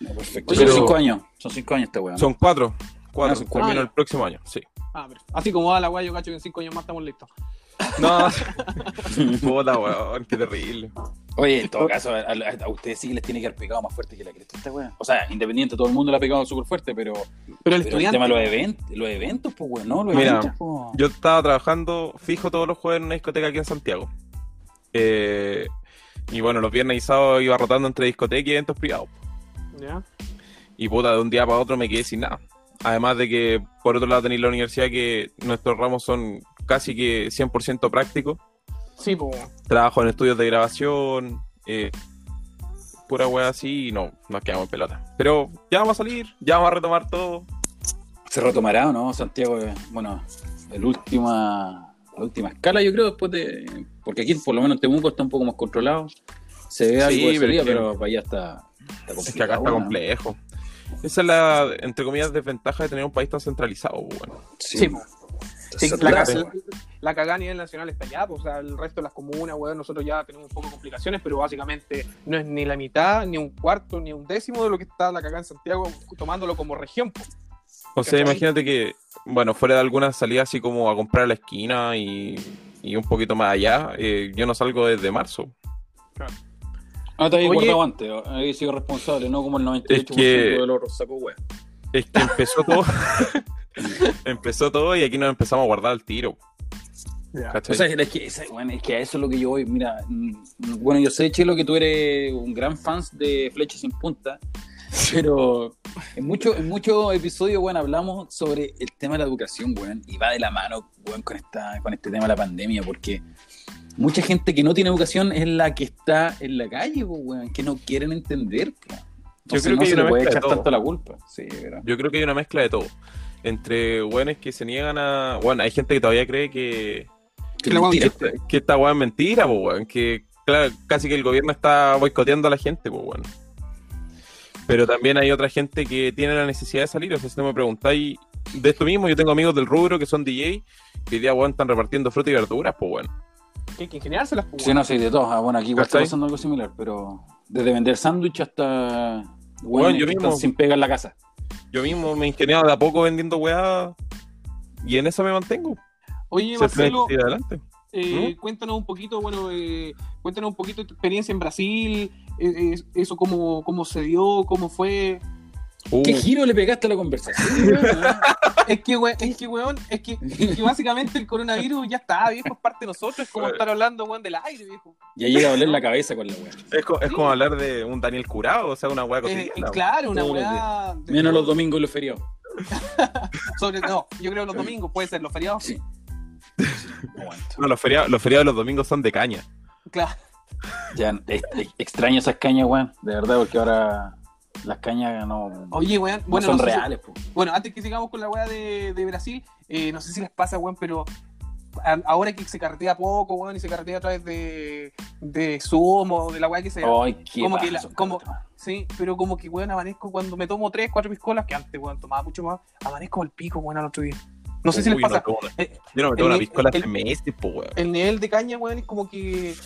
No, perfecto. Pero- Son cinco años. Son cinco años esta weá. ¿no? Son cuatro. Cuatro. Ah. Termino Ah, el próximo año, sí. Ah. Así como va la weá, yo cacho que en cinco años más estamos listos. No, puta, weón, qué terrible. Oye, en todo caso, a, a- a ustedes sí que les tiene que haber pegado más fuerte que la cresta esta weá. O sea, independiente, todo el mundo le ha pegado súper fuerte, pero, Pero el pero el tema de los eventos, los eventos, pues weón, ¿no? Los Mira, eventos, pues. Yo estaba trabajando fijo todos los jueves en una discoteca aquí en Santiago. Eh, y bueno, los viernes y sábados iba rotando entre discotecas y eventos privados. Ya. Y puta, de un día para otro me quedé sin nada. Además de que, por otro lado, tenéis la universidad que nuestros ramos son casi que 100% prácticos. Sí, pues. Trabajo en estudios de grabación, eh, pura wea así, y no, nos quedamos en pelota. Pero ya vamos a salir, ya vamos a retomar todo. ¿Se retomará o no? Santiago, eh, bueno, el última, la última escala, yo creo, después de. Porque aquí, por lo menos, en Temuco está un poco más controlado. Se ve algo de pero salida, que- pero para allá está. está Es que acá está complicado, ¿no? Esa es la, entre comillas, desventaja de tener un país tan centralizado, pues, bueno. Sí, Sí, la, la, la cagada a nivel nacional está allá, pues, o sea, el resto de las comunas, weón, nosotros ya tenemos un poco de complicaciones, pero básicamente no es ni la mitad, ni un cuarto, ni un décimo de lo que está la cagada en Santiago, tomándolo como región. pues. O sea, ¿Cachai? imagínate que, bueno, fuera de alguna salida así como a comprar a la esquina y, y un poquito más allá, eh, yo no salgo desde marzo. Ah, te había guardado antes, había sido responsable, no como el 98% que- de los sacó wea. Es que empezó todo. empezó todo y aquí nos empezamos a guardar el tiro. ¿cachai? O sea, es que, es, bueno, es que a eso es lo que yo voy. Mira, mm, bueno, yo sé, Chelo, que tú eres un gran fan de Flecha sin Punta, pero en muchos en muchos episodios, bueno, hablamos sobre el tema de la educación, weón, y va de la mano, weón, con, esta, con este tema de la pandemia, porque mucha gente que no tiene educación es la que está en la calle, po, weón, que no quieren entender. po. Entonces, creo no que hay se una le puede mezcla de echar todo. tanto la culpa. Sí, pero... Yo creo que hay una mezcla de todo. Entre weones que se niegan a. Bueno, hay gente que todavía cree que, Que la mentira. que, que esta weá es mentira, pues weón. Que claro, casi que el gobierno está boicoteando a la gente, pues weón. Pero también hay otra gente que tiene la necesidad de salir. O sea, si no me preguntáis de esto mismo, yo tengo amigos del rubro que son DJ que hoy día weón están repartiendo fruta y verduras, pues weón. Que hay que ingeniárselas, pues, Sí, no sé, de todos. Ah, bueno, aquí igual está pasando algo similar, pero desde vender sándwich hasta. Bueno, weones yo mismo. sin pega en la casa. Yo mismo me he ingeniado de a poco vendiendo weá y en eso me mantengo. Oye, Se Marcelo, adelante. eh, cuéntanos un poquito, bueno, eh, cuéntanos un poquito de tu experiencia en Brasil, eh, eh, eso cómo, cómo se dio, cómo fue. Uh, ¿Qué giro le pegaste a la conversación? weón? Es que, we- es que, weón, es que, es que básicamente el coronavirus ya está, viejo, es parte de nosotros, es como estar hablando, weón, del aire, viejo. ya llega a doler la cabeza con la weá. es, co- es como hablar de un Daniel Curado, o sea, una weá Eh, cotidiana. eh, claro, una weá. de- Menos los domingos y los feriados. Sobre, no, yo creo los domingos, puede ser los feriados. Sí. No los feriados, los feriados de los domingos son de caña. Claro. Ya, es- es- extraño esas cañas, weón. De verdad, porque ahora las cañas no, Oye, weón, no bueno, son no sé si- reales, po. Bueno, antes que sigamos con la weá de, de Brasil, eh, no sé si les pasa, weón, pero a- ahora que se carretea poco, weón, y se carretea a través de, de Zoom o de la weá que sea. Ay, qué Como que la- como- Sí, pero como que, weón, amanezco cuando me tomo tres, cuatro piscolas, que antes, weón, tomaba mucho más, amanezco al pico, weón, al otro día. No sé si les pasa. no Eh, yo no me tomo el- una piscola el- hace meses, po, weón. el nivel de caña, weón, es como que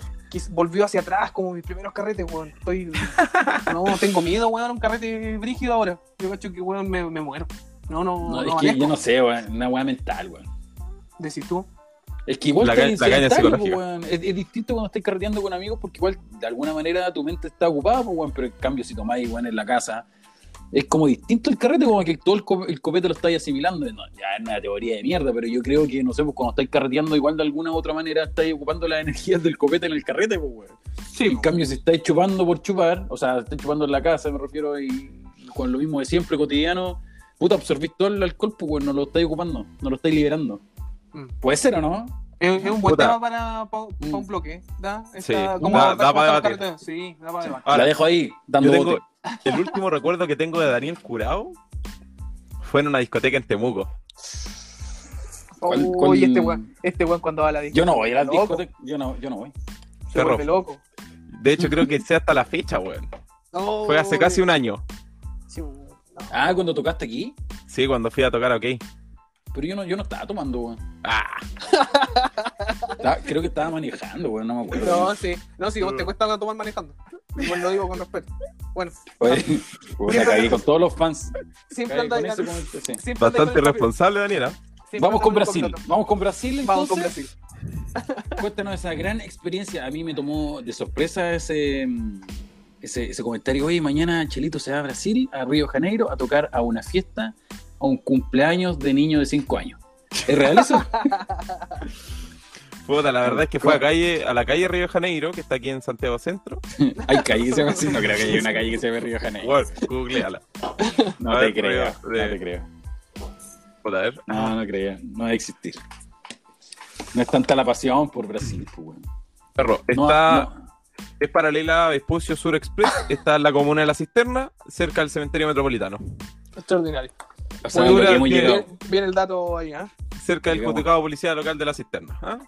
volvió hacia atrás, como mis primeros carretes, weón. Estoy. No, tengo miedo, weón, a un carrete brígido ahora. Yo cacho que, weón, me, me muero. No, no, No, no, es que yo no sé, weón. Una weá mental, weón. Decís tú. Es que igual La la caña psicológica. weón. es, es distinto cuando estás carreteando con amigos porque igual de alguna manera tu mente está ocupada, po, weón, pero en cambio si tomáis weón, en la casa, es como distinto el carrete, como que todo el, co- el copete lo estáis asimilando. No, ya es una teoría de mierda, pero yo creo que, no sé, pues cuando estáis carreteando igual de alguna u otra manera estáis ocupando las energías del copete en el carrete, pues, weón. Sí, En cambio, si estáis chupando por chupar, o sea, estáis chupando en la casa, me refiero, y con lo mismo de siempre, cotidiano, puta, absorbís todo el alcohol, pues, weón, no lo estáis ocupando, no lo estáis liberando. Mm. Puede ser o no? Es, es un buen Puta. tema para, para, Mm. un bloque. ¿da? Sí, Está- da- ¿cómo da abordar- cómo para debatir. carretes? Sí, da para debatir. Ahora, la dejo ahí, dando Yo tengo, bote. el último recuerdo que tengo de Daniel Curado fue en una discoteca en Temuco. ¿Cuál- Uy, este weón, este weón cuando va a la discoteca. Yo no voy a las loco, discotecas, yo no, yo no voy. Se Perro. vuelve loco. De hecho, creo que sea hasta la fecha, weón. Fue hace casi un año. sí. Ah, cuando tocaste aquí, Sí, cuando fui a tocar, ok. Pero yo no, yo no estaba tomando, weón. Ah, Estaba- creo que estaba manejando, weón, no me acuerdo. No, sí, no, si vos te cuesta tomar manejando. Igual lo digo con respeto. Bueno, Oye, cagué con todos los fans. siempre anda sí. bastante responsable, Daniela. Siempre Vamos con Brasil, vamos con Brasil Vamos con. Brasil. Cuéntanos esa gran experiencia. A mí me tomó de sorpresa ese, ese, ese comentario. Oye, mañana Chelito se va a Brasil, a Río de Janeiro, a tocar a una fiesta, a un cumpleaños de niño de 5 años. ¿Es real eso? Puta, la verdad es que fue a, calle, a la calle Río de Janeiro, que está aquí en Santiago Centro. Hay calle que se llama así. No creo que haya una calle que se llame Río de Janeiro. Bueno, googleala. No a te creo, no te creo. Puta, a ver. No, no creo. No debe existir. No es tanta la pasión por Brasil, pues. Perro, No, está, no. es paralela a Vespucio Sur Express, está en la comuna de La Cisterna, cerca del cementerio metropolitano. Extraordinario. O sea, Bueno, hemos. Viene, viene el dato ahí, ¿ah? cerca del juzgado policial local de la cisterna. ¿ah?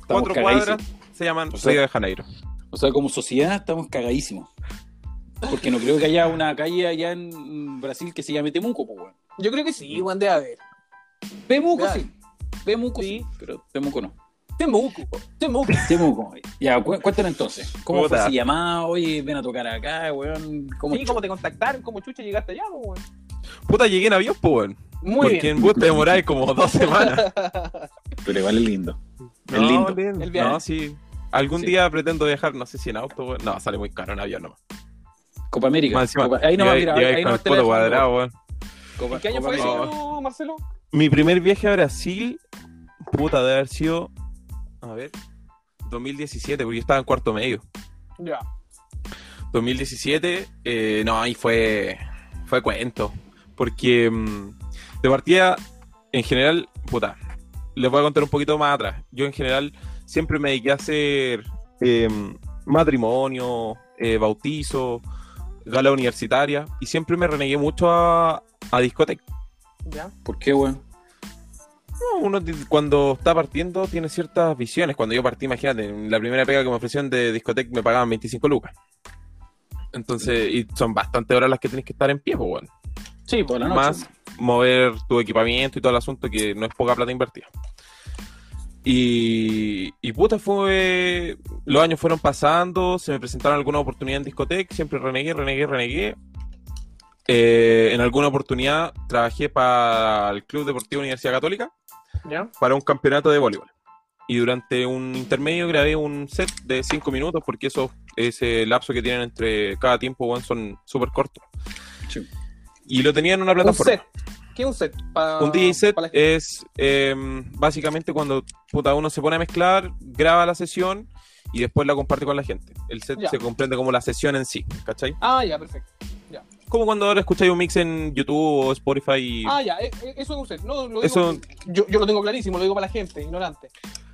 Estamos Cuatro cagadísimos. cuadras se llaman O sea- Río de Janeiro. O sea, como sociedad estamos cagadísimos. Porque no creo que haya una calle allá en Brasil que se llame Temuco, pues, weón. Yo creo que sí, Juan, debe haber. Temuco sí. Temuco sí. Sí. pero Temuco no. Temuco, Temuco. Temuco. Ya, cu- cuéntanos entonces. ¿Cómo Puta. fue ese llamado? Oye, ven a tocar acá, weón. ¿Cómo Sí, ¿cómo te contactaron? ¿Cómo chucha llegaste allá, weón? Puta, llegué en avión, pues, weón. Muy Porque bien. en bus te demoráis como dos semanas. Pero igual es lindo. Es No, lindo. lindo. El viaje. No, sí. Algún Sí. día pretendo viajar, no sé si en auto, weón. No, sale muy caro en avión nomás. Copa América. Más encima, Copa- Ahí no va, llegáis- mira, llegáis ahí con no el te poto cuadrado, weón. Copa, ¿En qué año Copa fue eso, Marcelo? Mi primer viaje a Brasil, puta, debe haber sido, a ver, 2017, porque yo estaba en cuarto medio. Ya. 2017, eh, no, ahí fue, fue cuento. Porque mm, de partida, en general, puta, les voy a contar un poquito más atrás. Yo en general siempre me dediqué a hacer eh, matrimonio, eh, bautizo, gala universitaria, y siempre me renegué mucho a, a discoteca. Ya. ¿Por qué, weón? No, uno cuando está partiendo tiene ciertas visiones. Cuando yo partí, imagínate, en la primera pega que me ofrecieron de discoteca me pagaban 25 lucas. Entonces, y son bastante horas las que tienes que estar en pie, pues, bueno. Sí, por la noche. Más mover tu equipamiento y todo el asunto, que no es poca plata invertida. Y, y puta, fue. Los años fueron pasando, se me presentaron algunas oportunidades en discoteca, siempre renegué, renegué, renegué. Eh, en alguna oportunidad trabajé para el Club Deportivo Universidad Católica Ya. para un campeonato de voleibol. Y durante un intermedio grabé un set de 5 minutos porque eso, ese lapso que tienen entre cada tiempo weón, son súper cortos. Sí. Y lo tenía en una Un plataforma. set. ¿Qué es un set? Pa- Un DJ set la es eh, básicamente cuando puta, uno se pone a mezclar, graba la sesión y después la comparte con la gente. El set Ya. se comprende como la sesión en sí, ¿cachai? Ah, ya, perfecto. Como cuando ahora escucháis un mix en YouTube o Spotify y... Ah, ya, eh, eh, eso es un set. No, lo digo- Eso- yo, yo lo tengo clarísimo, lo digo para la gente, ignorante.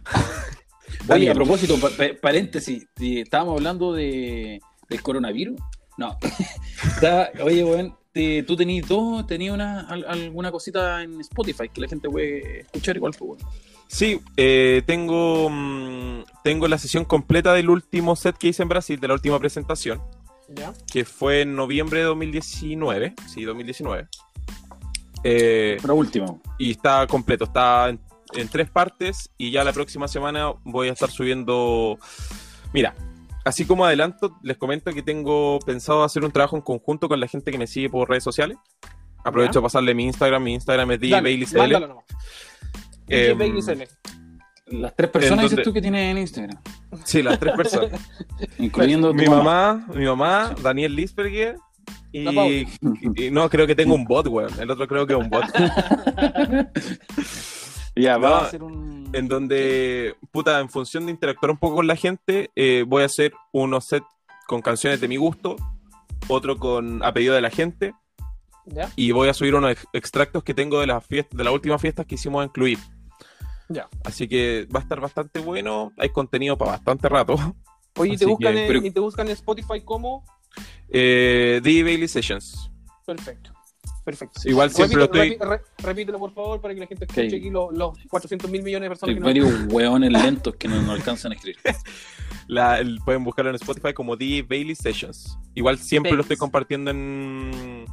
Oye, a propósito, pa- pa- paréntesis, eh, estábamos hablando de, del coronavirus. No. Está- oye, weón, te- tú tenías dos, tenías una, al- alguna cosita en Spotify que la gente puede escuchar igual, pues, weón. Sí, eh, tengo, mm, tengo la sesión completa del último set que hice en Brasil, de la última presentación, Ya. que fue en noviembre de 2019. Sí, 2019. Eh, La última. y está completo, está en, en tres partes y ya la próxima semana voy a estar subiendo... Mira, así como adelanto, les comento que tengo pensado hacer un trabajo en conjunto con la gente que me sigue por redes sociales. Aprovecho Ya. a pasarle mi Instagram, mi Instagram es DJ Dale, Bailey CL. mándalo nomás. DJ Em, Bailey CL. Las tres personas ¿En dices tú que tienes en Instagram, Sí, las tres personas. incluyendo mi mamá, mi mamá, Daniel Lisperger y, y no, creo que tengo un bot, weón. El otro creo que es un bot. Ya, va a hacer un. en donde, puta, en función de interactuar un poco con la gente, eh, voy a hacer unos sets con canciones de mi gusto, otro con a pedido de la gente, Ya. y voy a subir unos ex- extractos que tengo de las fiestas, de las últimas fiestas que hicimos en Cluib. Ya. Así que va a estar bastante bueno, hay contenido para bastante rato. Oye, ¿y te, buscan que- en, pero- y te buscan en Spotify como. Eh, D. Bailey Sessions. Perfecto. Perfecto. Igual siempre lo Repite- estoy... repítelo, por favor, para que la gente escuche Ok. aquí los, los 400 mil millones de personas Hay varios hueones lentos que no, no alcanzan a escribir. La- el- pueden buscarlo en Spotify como The Bailey Sessions. Igual siempre lo estoy compartiendo en,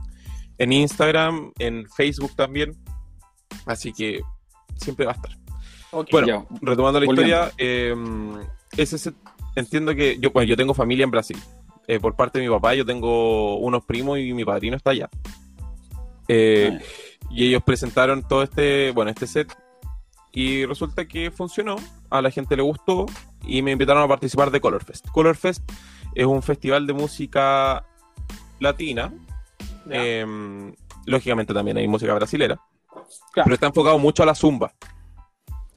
en Instagram, en Facebook también. Así que siempre va a estar. Bueno, Ya. retomando la Volviendo. historia, eh, ese set- entiendo que yo, bueno, yo tengo familia en Brasil. Eh, por parte de mi papá, yo tengo unos primos y mi padrino está allá. Eh, y ellos presentaron todo este, bueno, este set. Y resulta que funcionó, a la gente le gustó y me invitaron a participar de Color Fest. Color Fest es un festival de música latina. Eh, lógicamente también hay música brasilera. Claro. Pero está enfocado mucho a la zumba.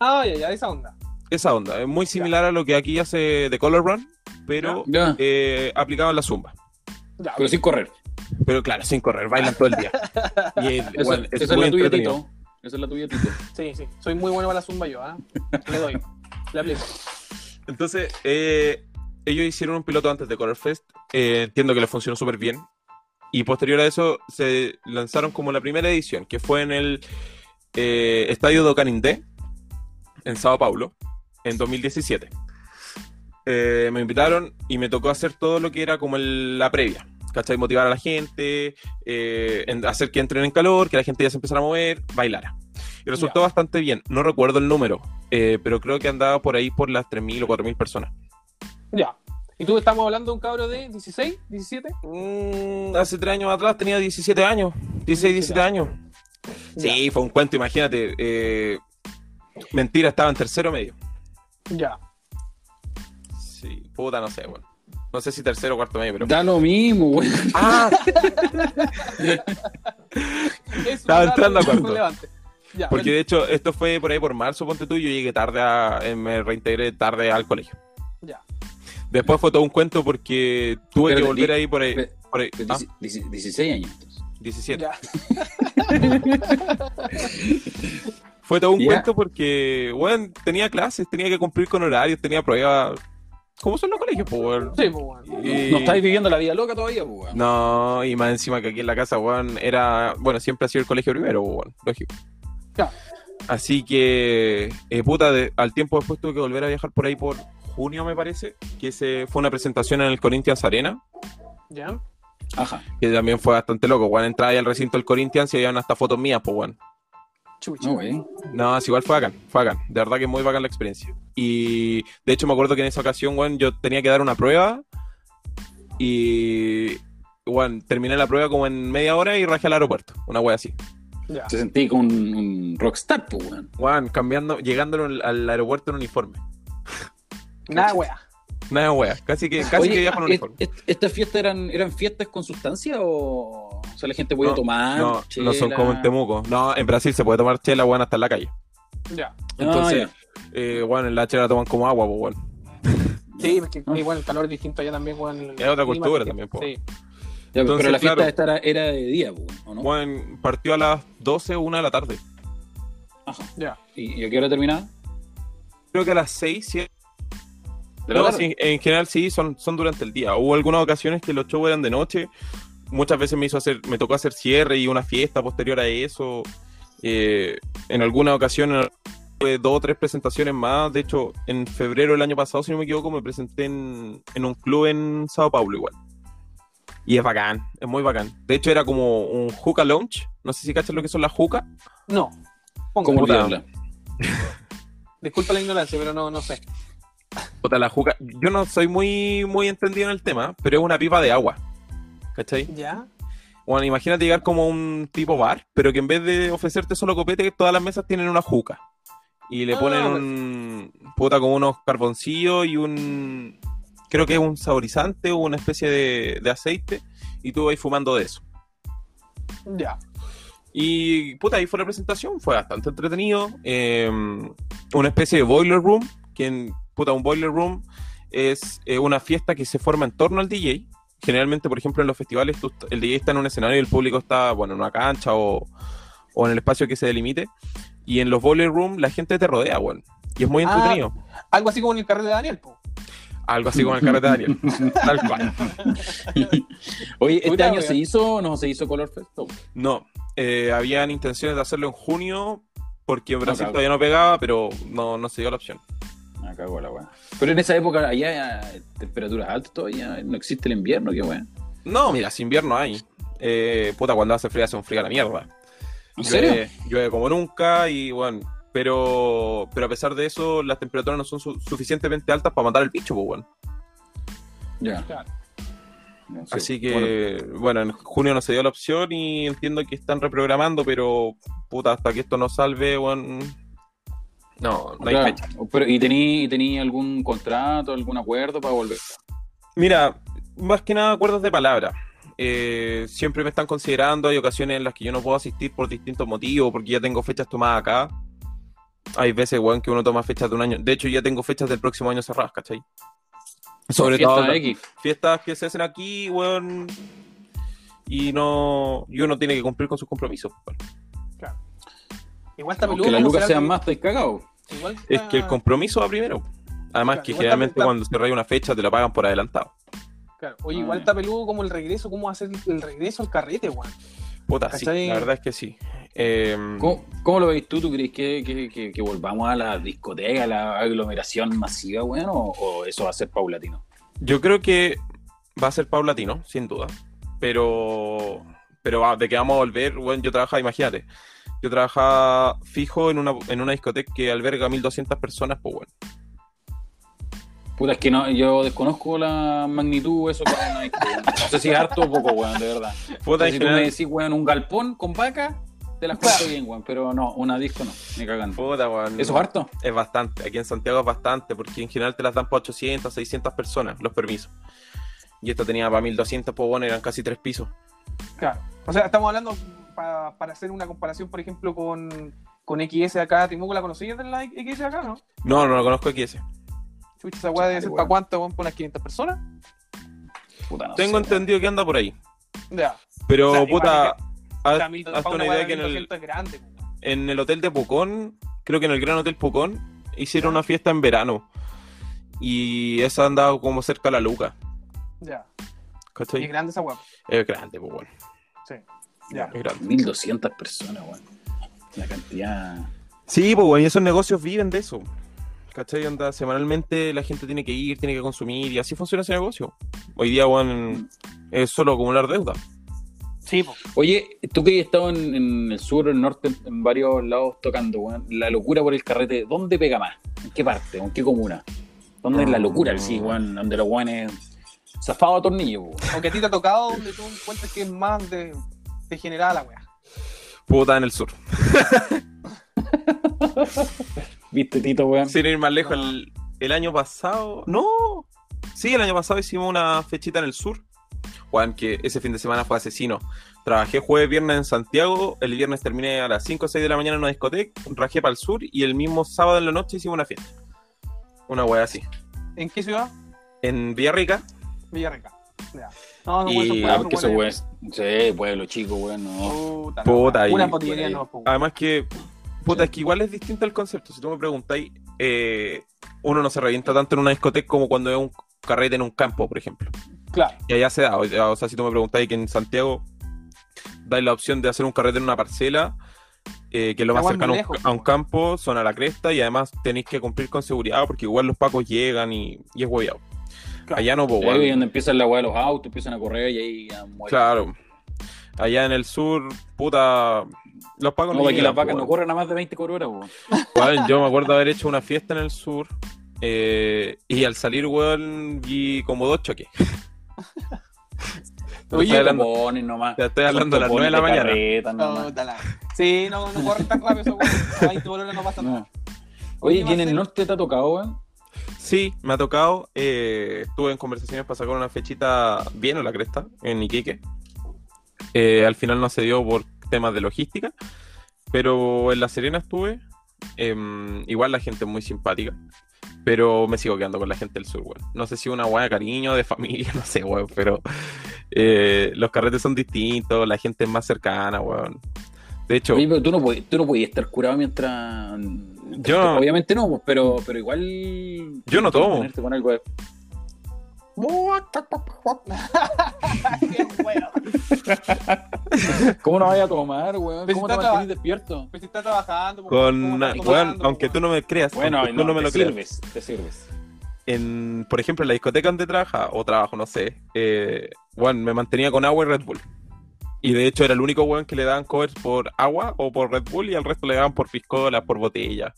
Ah, ya, ya, esa onda. Esa onda, es muy similar a lo que aquí hace The Color Run, pero eh, aplicado en la zumba. Pero sin correr. Pero claro, sin correr, bailan todo el día. Y el- Eso- bueno, es muy la tuya. Tito. Esa es la tuya, Tito. Sí, sí. Soy muy bueno para la zumba yo, ¿ah? Le doy. Le aplico. Entonces, eh, ellos hicieron un piloto antes de Color Fest. eh, entiendo que les funcionó súper bien. Y posterior a eso se lanzaron como la primera edición, que fue en el eh, Estadio do Canindé, en Sao Paulo, en 2017. Eh, me invitaron y me tocó hacer todo lo que era como el- la previa. ¿Cachai? Motivar a la gente, eh, en- hacer que entren en calor, que la gente ya se empezara a mover, bailara. Y resultó bastante bien. No recuerdo el número, eh, pero creo que andaba por ahí por las 3.000 o 4.000 personas. Ya. ¿Y tú estamos hablando de un cabro de 16, 17? Mm, hace tres años atrás tenía 17 años, 16, 17 años. Sí, fue un cuento, imagínate. eh, mentira, estaba en tercero medio. Ya. Sí, puta, no sé, bueno. No sé si tercero o cuarto medio, pero. Da lo mismo, weón. ¡Ah! Estaba es entrando a cuarto. Ya, Porque de hecho, esto fue por ahí por marzo, ponte tú, yo llegué tarde a. eh, me reintegré tarde al colegio. Ya. Después fue todo un cuento porque tuve que Pero, volver ahí por ahí. Pe- Por ahí. pe- Ah, dieci- dieci- 16 años. entonces. 17. Ya. Fue todo un cuento porque, bueno, tenía clases, tenía que cumplir con horarios, tenía pruebas. ¿Cómo son los colegios, pues, weón? Sí, pues. Y- No estáis viviendo la vida loca todavía, pues, weón. No, y más encima que aquí en la casa, weón, era. Bueno, siempre ha sido el colegio primero, weón, lógico. Claro. Así que, eh, puta, de- al tiempo después tuve que volver a viajar por ahí por junio, me parece, que se fue una presentación en el Corinthians Arena, Ya. Ajá. que también fue bastante loco, weón. Entraba ahí al recinto del Corinthians y habían hasta fotos mías, pues, weón. Chucha. No, güey. No, es igual fue bacán, fue bacán. De verdad que muy bacán la experiencia. Y de hecho me acuerdo que en esa ocasión, weón, yo tenía que dar una prueba y, weón, terminé la prueba como en media hora y rajé al aeropuerto. Una wea así. Ya. Se sentí como un, un rockstar, pues, weón. Weón, cambiando, llegando al, al aeropuerto en uniforme. Nada, wea. Nada, wea. Casi que, casi Oye, que en ¿est- uniforme. est- ¿Estas fiestas eran, eran fiestas con sustancia o, o sea, la gente podía No, tomar? No, no son como en Temuco. No, en Brasil se puede tomar chela, weón, hasta en la calle. Ya. Entonces, Ah, eh, en la chela la toman como agua, pues, weón. Sí, porque Ah. igual el calor es distinto allá también, weón. Es otra cultura también, po. distinto. Sí. Ya, Entonces, pero la fiesta claro. esta era, era de día, pues, ¿o no? Weón, partió a las 12 o 1 de la tarde. Ajá. Ya. ¿Y, y a qué hora terminaba? Creo que a las 6, 7 ¿De la No, sí, en general sí, son, son durante el día. Hubo algunas ocasiones que los shows eran de noche. Muchas veces me hizo hacer, me tocó hacer cierre y una fiesta posterior a eso. Eh, en alguna ocasión tuve dos o tres presentaciones más. De hecho, en febrero del año pasado, si no me equivoco, me presenté en, en un club en Sao Paulo igual. Y es bacán, es muy bacán. De hecho, era como un hookah lounge. No sé si cachas lo que son las hookah. No. Ponga. ¿Cómo puta. olvidarla? Disculpa la ignorancia, pero no, no sé. Puta, la hookah. Yo no soy muy, muy entendido en el tema, pero es una pipa de agua. ¿Cachai? Ya. Bueno, imagínate llegar como a un tipo bar, pero que en vez de ofrecerte solo copete, todas las mesas tienen una juca. Y le Ah, ponen un puta como unos carboncillos y un creo que es un saborizante o una especie de, de aceite. Y tú vas fumando de eso. Ya. Y puta, ahí fue la presentación, fue bastante entretenido. Eh, una especie de boiler room, que en, puta, un boiler room es eh, una fiesta que se forma en torno al DJ. Generalmente, por ejemplo, en los festivales tú- el DJ está en un escenario y el público está, bueno, en una cancha o, o en el espacio que se delimite. Y en los boiler room la gente te rodea, bueno. Y es muy Ah. entretenido. Algo así como en el carrete de Daniel, po. Algo así como el carrete de Daniel. Tal cual. Oye, ¿este año weón. se hizo o no se hizo Color Fest? Oh, No, eh, habían intenciones de hacerlo en junio porque en Brasil cago. todavía no pegaba, pero no, no se dio la opción. Ah, cagó la weá. Pero en esa época allá eh, temperaturas altas todavía, no existe el invierno, qué weá. No, mira, si invierno hay. Eh, puta, cuando hace frío hace un frío a la mierda. ¿En serio? Llueve, llueve como nunca y bueno, pero, pero a pesar de eso, las temperaturas no son su- suficientemente altas para matar el bicho, pues bueno. Ya. Así Bueno, que, bueno. en junio no se dio la opción y entiendo que están reprogramando, pero puta, hasta que esto no salve, bueno, no, no hay claro. fecha. Pero, ¿Y tení, tení algún contrato, algún acuerdo para volver? Mira, más que nada acuerdos de palabra. Eh, siempre me están considerando, hay ocasiones en las que yo no puedo asistir por distintos motivos, porque ya tengo fechas tomadas acá. Hay veces, weón, que uno toma fechas de un año. De hecho, ya tengo fechas del próximo año cerradas, ¿cachai? Sobre Fiesta todo X. fiestas que se hacen aquí, weón. Y no. Y uno tiene que cumplir con sus compromisos. weón. Igual está peludo. las ¿cómo lucas sean que- más, estáis cagados. Igual Es está- que el compromiso va primero. Además Claro, que generalmente está- cuando se raya una fecha te la pagan por adelantado. Claro. Oye, Ah, igual está peludo como el regreso, cómo hacer el regreso al carrete, weón. Puta, sí, la verdad es que sí. Eh, ¿Cómo, cómo lo veis tú? ¿Tú crees que, que- que- que volvamos a la discoteca, a la aglomeración masiva, weón? O, o eso va a ser paulatino? Yo creo que va a ser paulatino, sin duda. Pero, pero ah, de que vamos a volver, bueno, yo trabajaba, imagínate, yo trabajaba fijo en una, en una discoteca que alberga 1200 personas, pues bueno. Puta, es que no, yo desconozco la magnitud de eso para una disco, weón. No sé si es harto o poco, weón, de verdad. Puta, si tú me decís, weón, un galpón con vaca, te las cuento bien, weón. Pero no, una disco no, ni cagando. puta, weón. ¿Eso es harto? Es bastante, aquí en Santiago es bastante, porque en general te las dan para 800, 600 personas, los permisos. Y esto tenía para 1200, pues bueno, eran casi tres pisos. Claro. O sea, estamos hablando pa- para hacer una comparación, por ejemplo, con, con XS acá. Temuco, ¿la conocías de la XS acá, no? No, no lo conozco ese. Chucha, esa weá debe ser para cuánto, weón, para unas 500 personas. Puta, no Tengo sé, entendido que anda por ahí. Ya. Pero, O sea, puta, haz- para una idea de que en el, 1200 es grande, en el hotel de Pucón, creo que en el Gran Hotel Pucón, hicieron una fiesta en verano. Y esa andaba como cerca a la Luca. Ya. Y ¿Cachai? es grande esa weá. Es grande, pues bueno. Sí. Ya. Es grande. 1200 personas, weón. La cantidad. Sí, pues bueno, y esos negocios viven de eso. ¿Cachai? Onda, semanalmente la gente tiene que ir, tiene que consumir, y así funciona ese negocio. Hoy día, weón, es solo acumular deuda. Sí, po. Oye, tú que has estado en, en el sur, el norte, en varios lados tocando, weón, la locura por el carrete, ¿dónde pega más? ¿En qué parte? ¿O ¿En qué comuna? ¿Dónde es la locura? Sí, weón, donde los weones zafado a tornillo, weón. Aunque a ti te ha tocado donde tú encuentras que es más de, degenerada la weá. Puta en el sur. ¿Viste, Tito, weón? Sin ir más lejos, No. el, el año pasado. ¡No! Sí, el año pasado hicimos una fechita en el sur. Juan, que ese fin de semana fue asesino. Trabajé jueves, viernes en Santiago. El viernes terminé a las 5 o 6 de la mañana en una discoteca. Rajé para el sur y el mismo sábado en la noche hicimos una fiesta. Una wea así. ¿En qué ciudad? En Villarrica. Villarrica. Ya. No, no, Y- porque son eso, weas. weón, sí, pueblo chico, weón, no. Puta, Puta, no, Una ahí. no, weón. Además que, puta, es que igual es distinto el concepto. Si tú me preguntáis, eh, uno no se revienta tanto en una discoteca como cuando es un carrete en un campo, por ejemplo. Claro. Y allá se da. O sea, o sea, si tú me preguntáis que en Santiago dais la opción de hacer un carrete en una parcela, eh, que es lo más cercano a un- lejos, a un po. campo, son a la cresta y además tenéis que cumplir con seguridad porque igual los pacos llegan y, y es hueveado. Allá no, pues, Ahí weón. donde empiezan la weá de los autos, empiezan a correr y ahí ya mueren. Claro. Allá en el sur, puta. Los pacos No, aquí llegan, las vacas no corren a más de 20 por hora, weón. Weón, yo me acuerdo haber hecho una fiesta en el sur eh, y al salir, weón, vi como dos choques. Te estoy hablando, nomás. te estoy hablando a las 9 de la mañana. Carreta, la- Sí, no, no corren tan rápido esos weones. A 20 por hora no pasa nada. No. Oye, Oye, ¿y en el norte te ha tocado, weón? Sí, me ha tocado. eh, estuve en conversaciones para sacar una fechita bien a la cresta, en Iquique. Eh, al final no se dio por temas de logística, pero en La Serena estuve. em, igual la gente es muy simpática, pero me sigo quedando con la gente del sur, weón. No sé si una buena cariño, de familia, no sé, weón, pero eh, los carretes son distintos, la gente es más cercana, weón. De hecho, tú no, podías, no estar curado mientras. Yo- Obviamente no, pero, pero igual. Yo no tomo. Con algo de-. ¿Cómo no vaya a tomar, weón? ¿Cómo te mantienes despierto? Pues si está trabajando. po, con, ¿cómo una- está weón, tomando, aunque tú no me creas, Bueno, aunque no, tú no me te lo creas. sirves, te sirves. en, por ejemplo, en la discoteca donde trabaja, o trabajo, no sé, eh, bueno, me mantenía con agua y Red Bull. Y de hecho era el único weón que le daban covers por agua o por Red Bull y al resto le daban por piscola, por botella.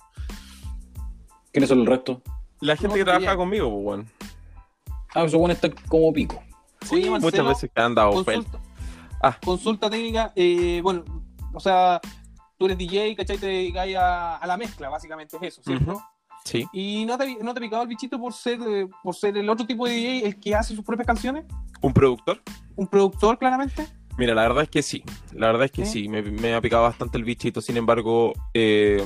¿Quiénes son el resto? La gente No, que trabaja conmigo, pues, weón. Ah, esos weones están como pico. Oye, Marcelo, Muchas veces te han dado. Consulta, Ah. consulta técnica, eh, bueno, o sea, tú eres DJ, ¿cachai? Te dedicas a, a la mezcla, básicamente es eso, ¿cierto? Sí. ¿Y no te, no te ha picado el bichito por ser, eh, por ser el otro tipo de DJ, el que hace sus propias canciones? ¿Un productor? ¿Un productor, claramente? Mira, la verdad es que sí. La verdad es que ¿Sí? sí. Me, me ha picado bastante el bichito. Sin embargo, eh,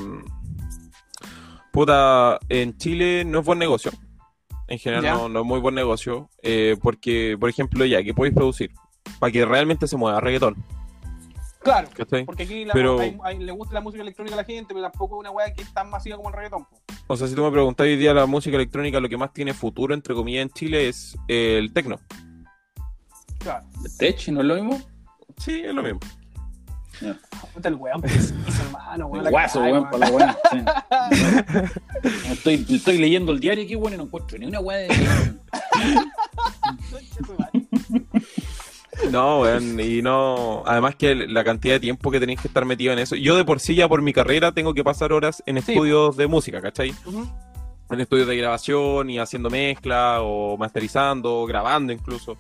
puta, en Chile no es buen negocio. En general no, no es muy buen negocio. eh, porque, por ejemplo, ya, ¿qué podéis producir? Para que realmente se mueva reggaetón. Claro, porque aquí la- Pero- hay- hay- le gusta la música electrónica a la gente, pero tampoco es una weá que es tan masiva como el reggaetón. po. O sea, si tú me preguntas hoy día la música electrónica, lo que más tiene futuro, entre comillas, en Chile es eh, el tecno. Claro. ¿Tech no es lo mismo? Sí, es lo mismo. El weón, hermano, weón. la Guaso, weón, por la sí. Estoy, estoy leyendo el diario aquí, weón, y no encuentro ni una weá de. No, weón, y no. Además que la cantidad de tiempo que tenéis que estar metido en eso. Yo de por sí, ya por mi carrera, tengo que pasar horas en Sí. estudios de música, ¿cachai? En estudios de grabación y haciendo mezcla o masterizando, o grabando incluso.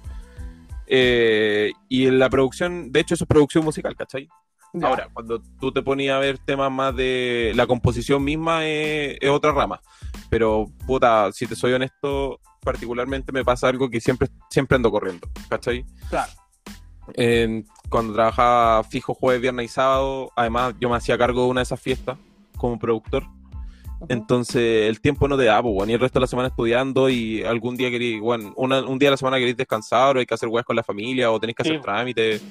Eh, y en la producción, de hecho, eso es producción musical, ¿cachai? Ya. Ahora, cuando tú te ponías a ver temas más de la composición misma, es, es otra rama. Pero, puta, si te soy honesto, particularmente me pasa algo que siempre, siempre ando corriendo, ¿cachai? Claro. Cuando trabajaba fijo jueves, viernes y sábado, además yo me hacía cargo de una de esas fiestas como productor. Entonces el tiempo no te da, pues, weón, y el resto de la semana estudiando y algún día queréis, bueno, una- un día a la semana queréis descansar o hay que hacer weas con la familia o tenéis que Sí. hacer trámites.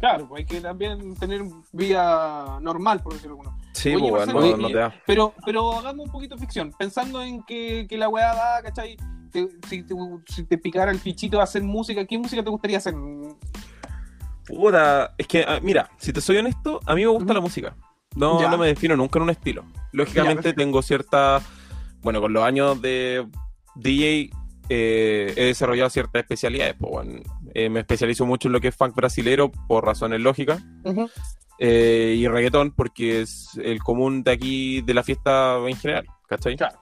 Claro, pues hay que también tener vida normal, por decirlo alguno. Sí, Oye, pues, Marcelo, no, te da. Pero, pero hagamos un poquito de ficción, pensando en que, que la weá da, ¿cachai? Te- si, te, si te picara el fichito de hacer música, ¿qué música te gustaría hacer? Puta, es que, ah, mira, si te soy honesto, a mí me gusta la música. No, Ya. no me defino nunca en un estilo. Lógicamente tengo cierta, bueno, con los años de DJ eh, he desarrollado ciertas especialidades. Pues, bueno, eh, me especializo mucho en lo que es funk brasilero por razones lógicas eh, y reggaetón porque es el común de aquí de la fiesta en general, ¿cachai? Claro.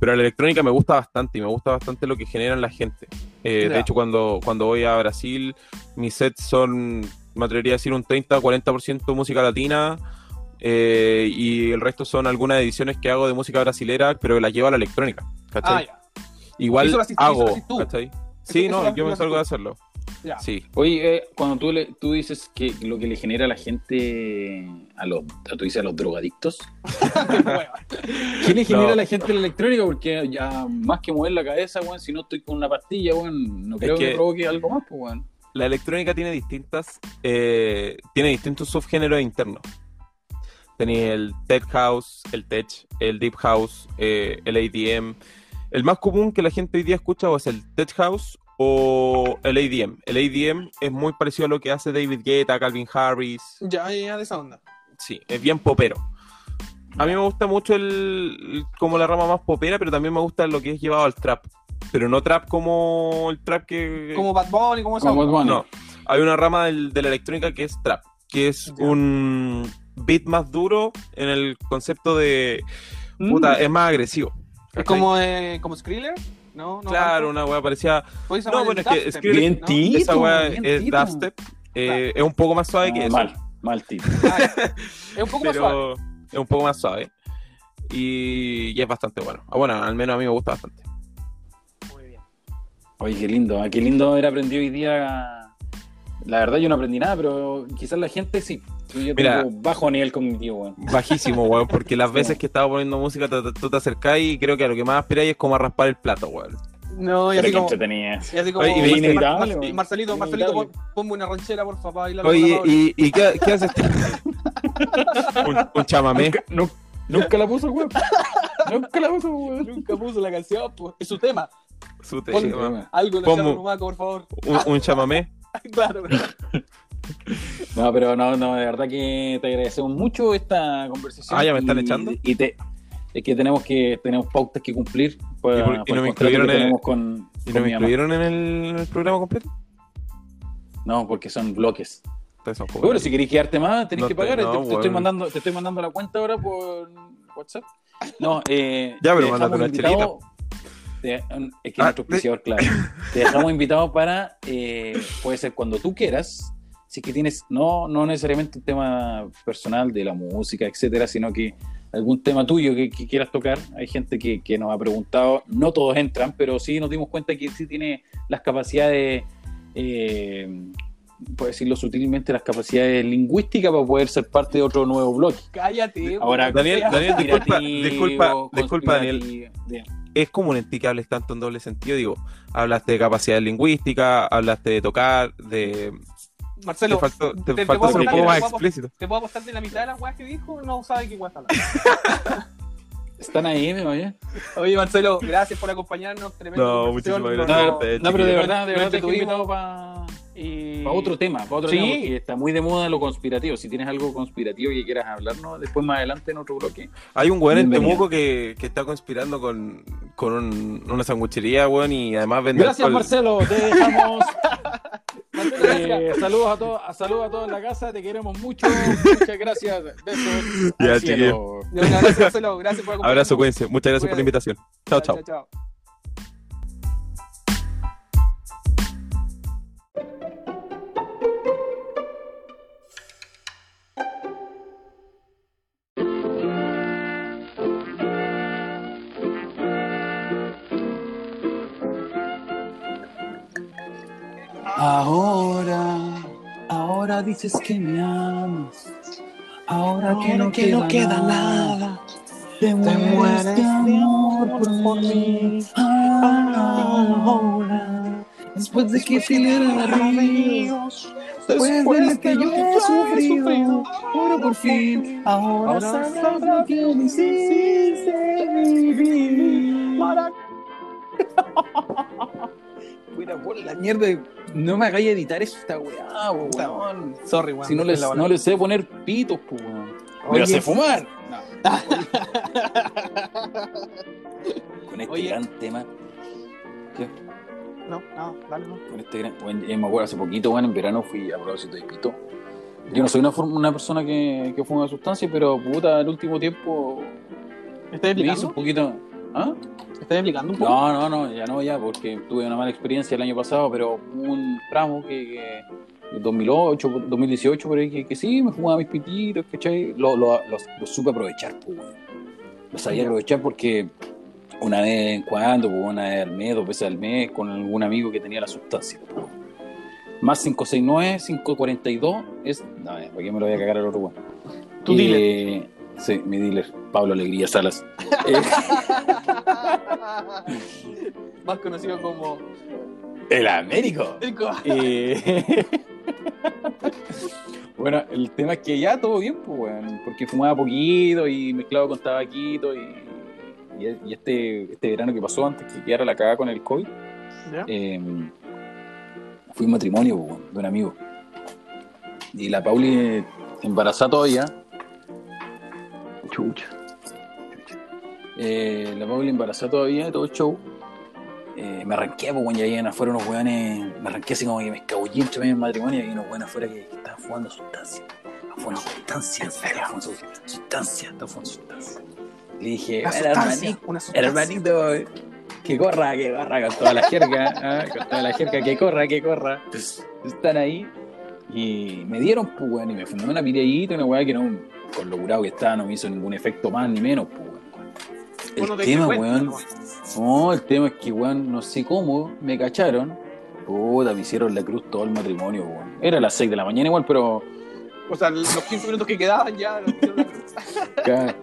Pero la electrónica me gusta bastante y me gusta bastante lo que generan la gente. Eh. De hecho, cuando, cuando voy a Brasil, mis sets son, me atrevería a decir, un 30-40% música latina eh, y el resto son algunas ediciones que hago de música brasilera, pero que las llevo a la electrónica. Ah, ¿cachai? ya. Igual hago. ¿cachai? Sí, eso no, yo me salgo tú. de hacerlo. Ya. Sí. Oye, eh, cuando tú, le, tú dices que lo que le genera a la gente, a los, a, tú dices a los drogadictos, ¿qué le genera No. a la gente la electrónica? Porque ya más que mover la cabeza, weón, si no estoy con una pastilla, weón, no creo que, que- me provoque algo más, pues, weón. La electrónica tiene distintas, eh, tiene distintos subgéneros internos. Tenéis el tech house, el tech, el deep house, eh, el ADM. El más común que la gente hoy día escucha o es el tech house o el ADM. El ADM es muy parecido a lo que hace David Guetta, Calvin Harris. ya, ya, de esa onda. Sí, es bien popero. A mí me gusta mucho el, el- como la rama más popera, pero también me gusta lo que es llevado al trap. Pero no trap como el trap que... Como Bad Bunny, como esa Como. Bad Bunny. No, hay una rama del- de la electrónica que es trap, que es un beat más duro en el concepto de... Mm. Es más agresivo. Es como, eh, como Skriller, ¿no? no Claro, tanto. una weá parecía... No, bueno, es que Skriller- Bien ¿no? ti- Esa weá bien, es dubstep, eh, es un poco más suave que eso. mal, mal tipo. Es un poco más suave. pero es un poco más suave. Y, y es bastante bueno. Ah, Bueno, al menos a mí me gusta bastante. Oye, qué lindo, ah, qué lindo haber aprendido hoy día. La verdad yo no aprendí nada, pero quizás la gente sí. Yo Mira. tengo bajo nivel cognitivo, weón. Bajísimo, weón, porque las veces que estaba poniendo música te- te- tú te acercás y creo que a lo que más aspiráis es como a raspar el plato, weón. No, y Pero así qué como... Y así como Oye, y Mar- weón. Marcelito, Marcelito, pon- ponme una ranchera, por favor, Oye, ¿y, y qué, qué haces? un, un chamamé. Nunca, nu- nunca la puso, weón. nunca la puso, weón. Nunca puso la canción, pues. Es su tema. Su Ponme- tema. Algo Rumaco, por favor. Un, un chamamé. claro. No, pero no, no, de verdad que te agradecemos mucho esta conversación. Ah, ¿ya me están Y- echando? Y te, es que tenemos que tenemos pautas que cumplir. por- ¿Y por- y por no me incluyeron en- tenemos con, ¿Y con no mi me mamá. incluyeron en el, programa completo? No, porque son bloques. Bueno, si queréis quedarte más, tenés No que te- pagar. no, te, te estoy mandando, te estoy mandando la cuenta ahora por WhatsApp. No, eh, Ya, pero te mándate una invitado- te- es que Ah, nuestro auspiciador, claro. Te dejamos invitado para, eh, puede ser cuando tú quieras, si es que tienes, no, no necesariamente un tema personal de la música, etcétera, sino que algún tema tuyo que, que quieras tocar. Hay gente que, que nos ha preguntado, no todos entran, pero sí nos dimos cuenta que sí tiene las capacidades, eh, puedo decirlo sutilmente, las capacidades lingüísticas para poder ser parte de otro nuevo bloque. Cállate. Ahora. Daniel, Daniel, disculpa, disculpa, disculpa, Daniel. Es común en ti que hables tanto en doble sentido. Digo, hablaste de capacidad lingüística, hablaste de tocar, de. Marcelo, te faltó, te te- te faltó puedo ser un apostar, poco te más puedo- explícito. ¿te puedo apostar de la mitad de las weas que dijo? No sabe qué weas. Están ahí, me oye. Oye, Marcelo, gracias por acompañarnos. Tremenda No, muchísimas no, gracias. no, No, pero de verdad, de verdad te te tuve invitado invitado para y... otro tema, para otro Sí. tema, porque está muy de moda lo conspirativo. Si tienes algo conspirativo que quieras hablarnos, después más adelante en otro bloque. Hay un weón en. Temuco que, que está conspirando con, con un- una sanguchería, weón, y además vende Gracias, alcohol. Marcelo. Te dejamos. Gracias. Eh, saludos a todos, saludos a todos en la casa. Te queremos mucho. Muchas gracias. Besos. Ya. Un abrazo, Marcelo. Gracias por acompañarnos. Abrazo, cuídense. Muchas gracias por la invitación. Chao, chao. chao. Ahora, ahora dices que me amas. Ahora, que no, queda, nada. Te mueres de amor por mí. Ahora, después de que peleara ríos, después de lo que yo he sufrido, ahora por fin, ahora sabrás lo que me hiciste vivir. Fuera por la mierda, no me hagáis editar esta weá, weón. Sorry, weón. Si no les, no les sé poner pitos, pues, weón. Pero sé fumar. Con este Oye. gran tema, No, no, dale, no. con este gran, bueno, eh, me acuerdo hace poquito, bueno, en verano fui a propósito de pito. Yo no soy una, una persona que, que fuma sustancia, pero puta, el último tiempo ¿Me estás me hizo un poquito. ¿Ah? ¿Me estás explicando un poco? No, no, no, ya no, ya, porque tuve una mala experiencia el año pasado, pero un tramo que, que 2008, 2018, por ahí, que, que sí, me fumaba mis pititos, ¿cachai? Lo, lo, lo, lo supe aprovechar, pues. Lo sabía aprovechar porque una vez en cuando, pues, una vez al mes, dos veces al mes, con algún amigo que tenía la sustancia, pues. Más 569, 542 es. No, ¿para qué me lo voy a cagar al otro? Tu Eh. Sí, mi dealer, Pablo Alegría Salas. Eh, Más conocido como. el Américo. Eh, bueno, el tema es que ya todo bien, pues, porque fumaba poquito y mezclado con tabaquito y, y, y este, este verano que pasó antes que quedara la cagada con el COVID, ¿Ya? eh, fui un matrimonio pues, de un amigo. Y la Pauli embarazada todavía. Chucha. Eh, la Pauli embarazada todavía, todo el show. Eh, me arranqué, pues, weón, ya iban afuera unos weones, me arranqué así como que me escabullí entre medio del matrimonio y unos weones afuera que, que estaban fumando sustancias. Estaban sustancias, estaban fumando su- sustancias, estaban fumando sustancias. Le dije, Una "Era sustancia, hermanito, que corra, que corra, con toda la jerga, ah, con toda la jerga, que corra, que corra. Están ahí y me dieron, pues, weón, y me fumé una piriadita, una weá que no, con lo curado que estaba, no me hizo ningún efecto más ni menos, pues, weón. El Bueno, tema, cuenta, weón, ¿no? no, el tema es que, weón, no sé cómo, me cacharon. Puta, me hicieron la cruz todo el matrimonio, weón. Era a las 6 de la mañana igual, pero... O sea, los 15 minutos que quedaban ya. la cruz.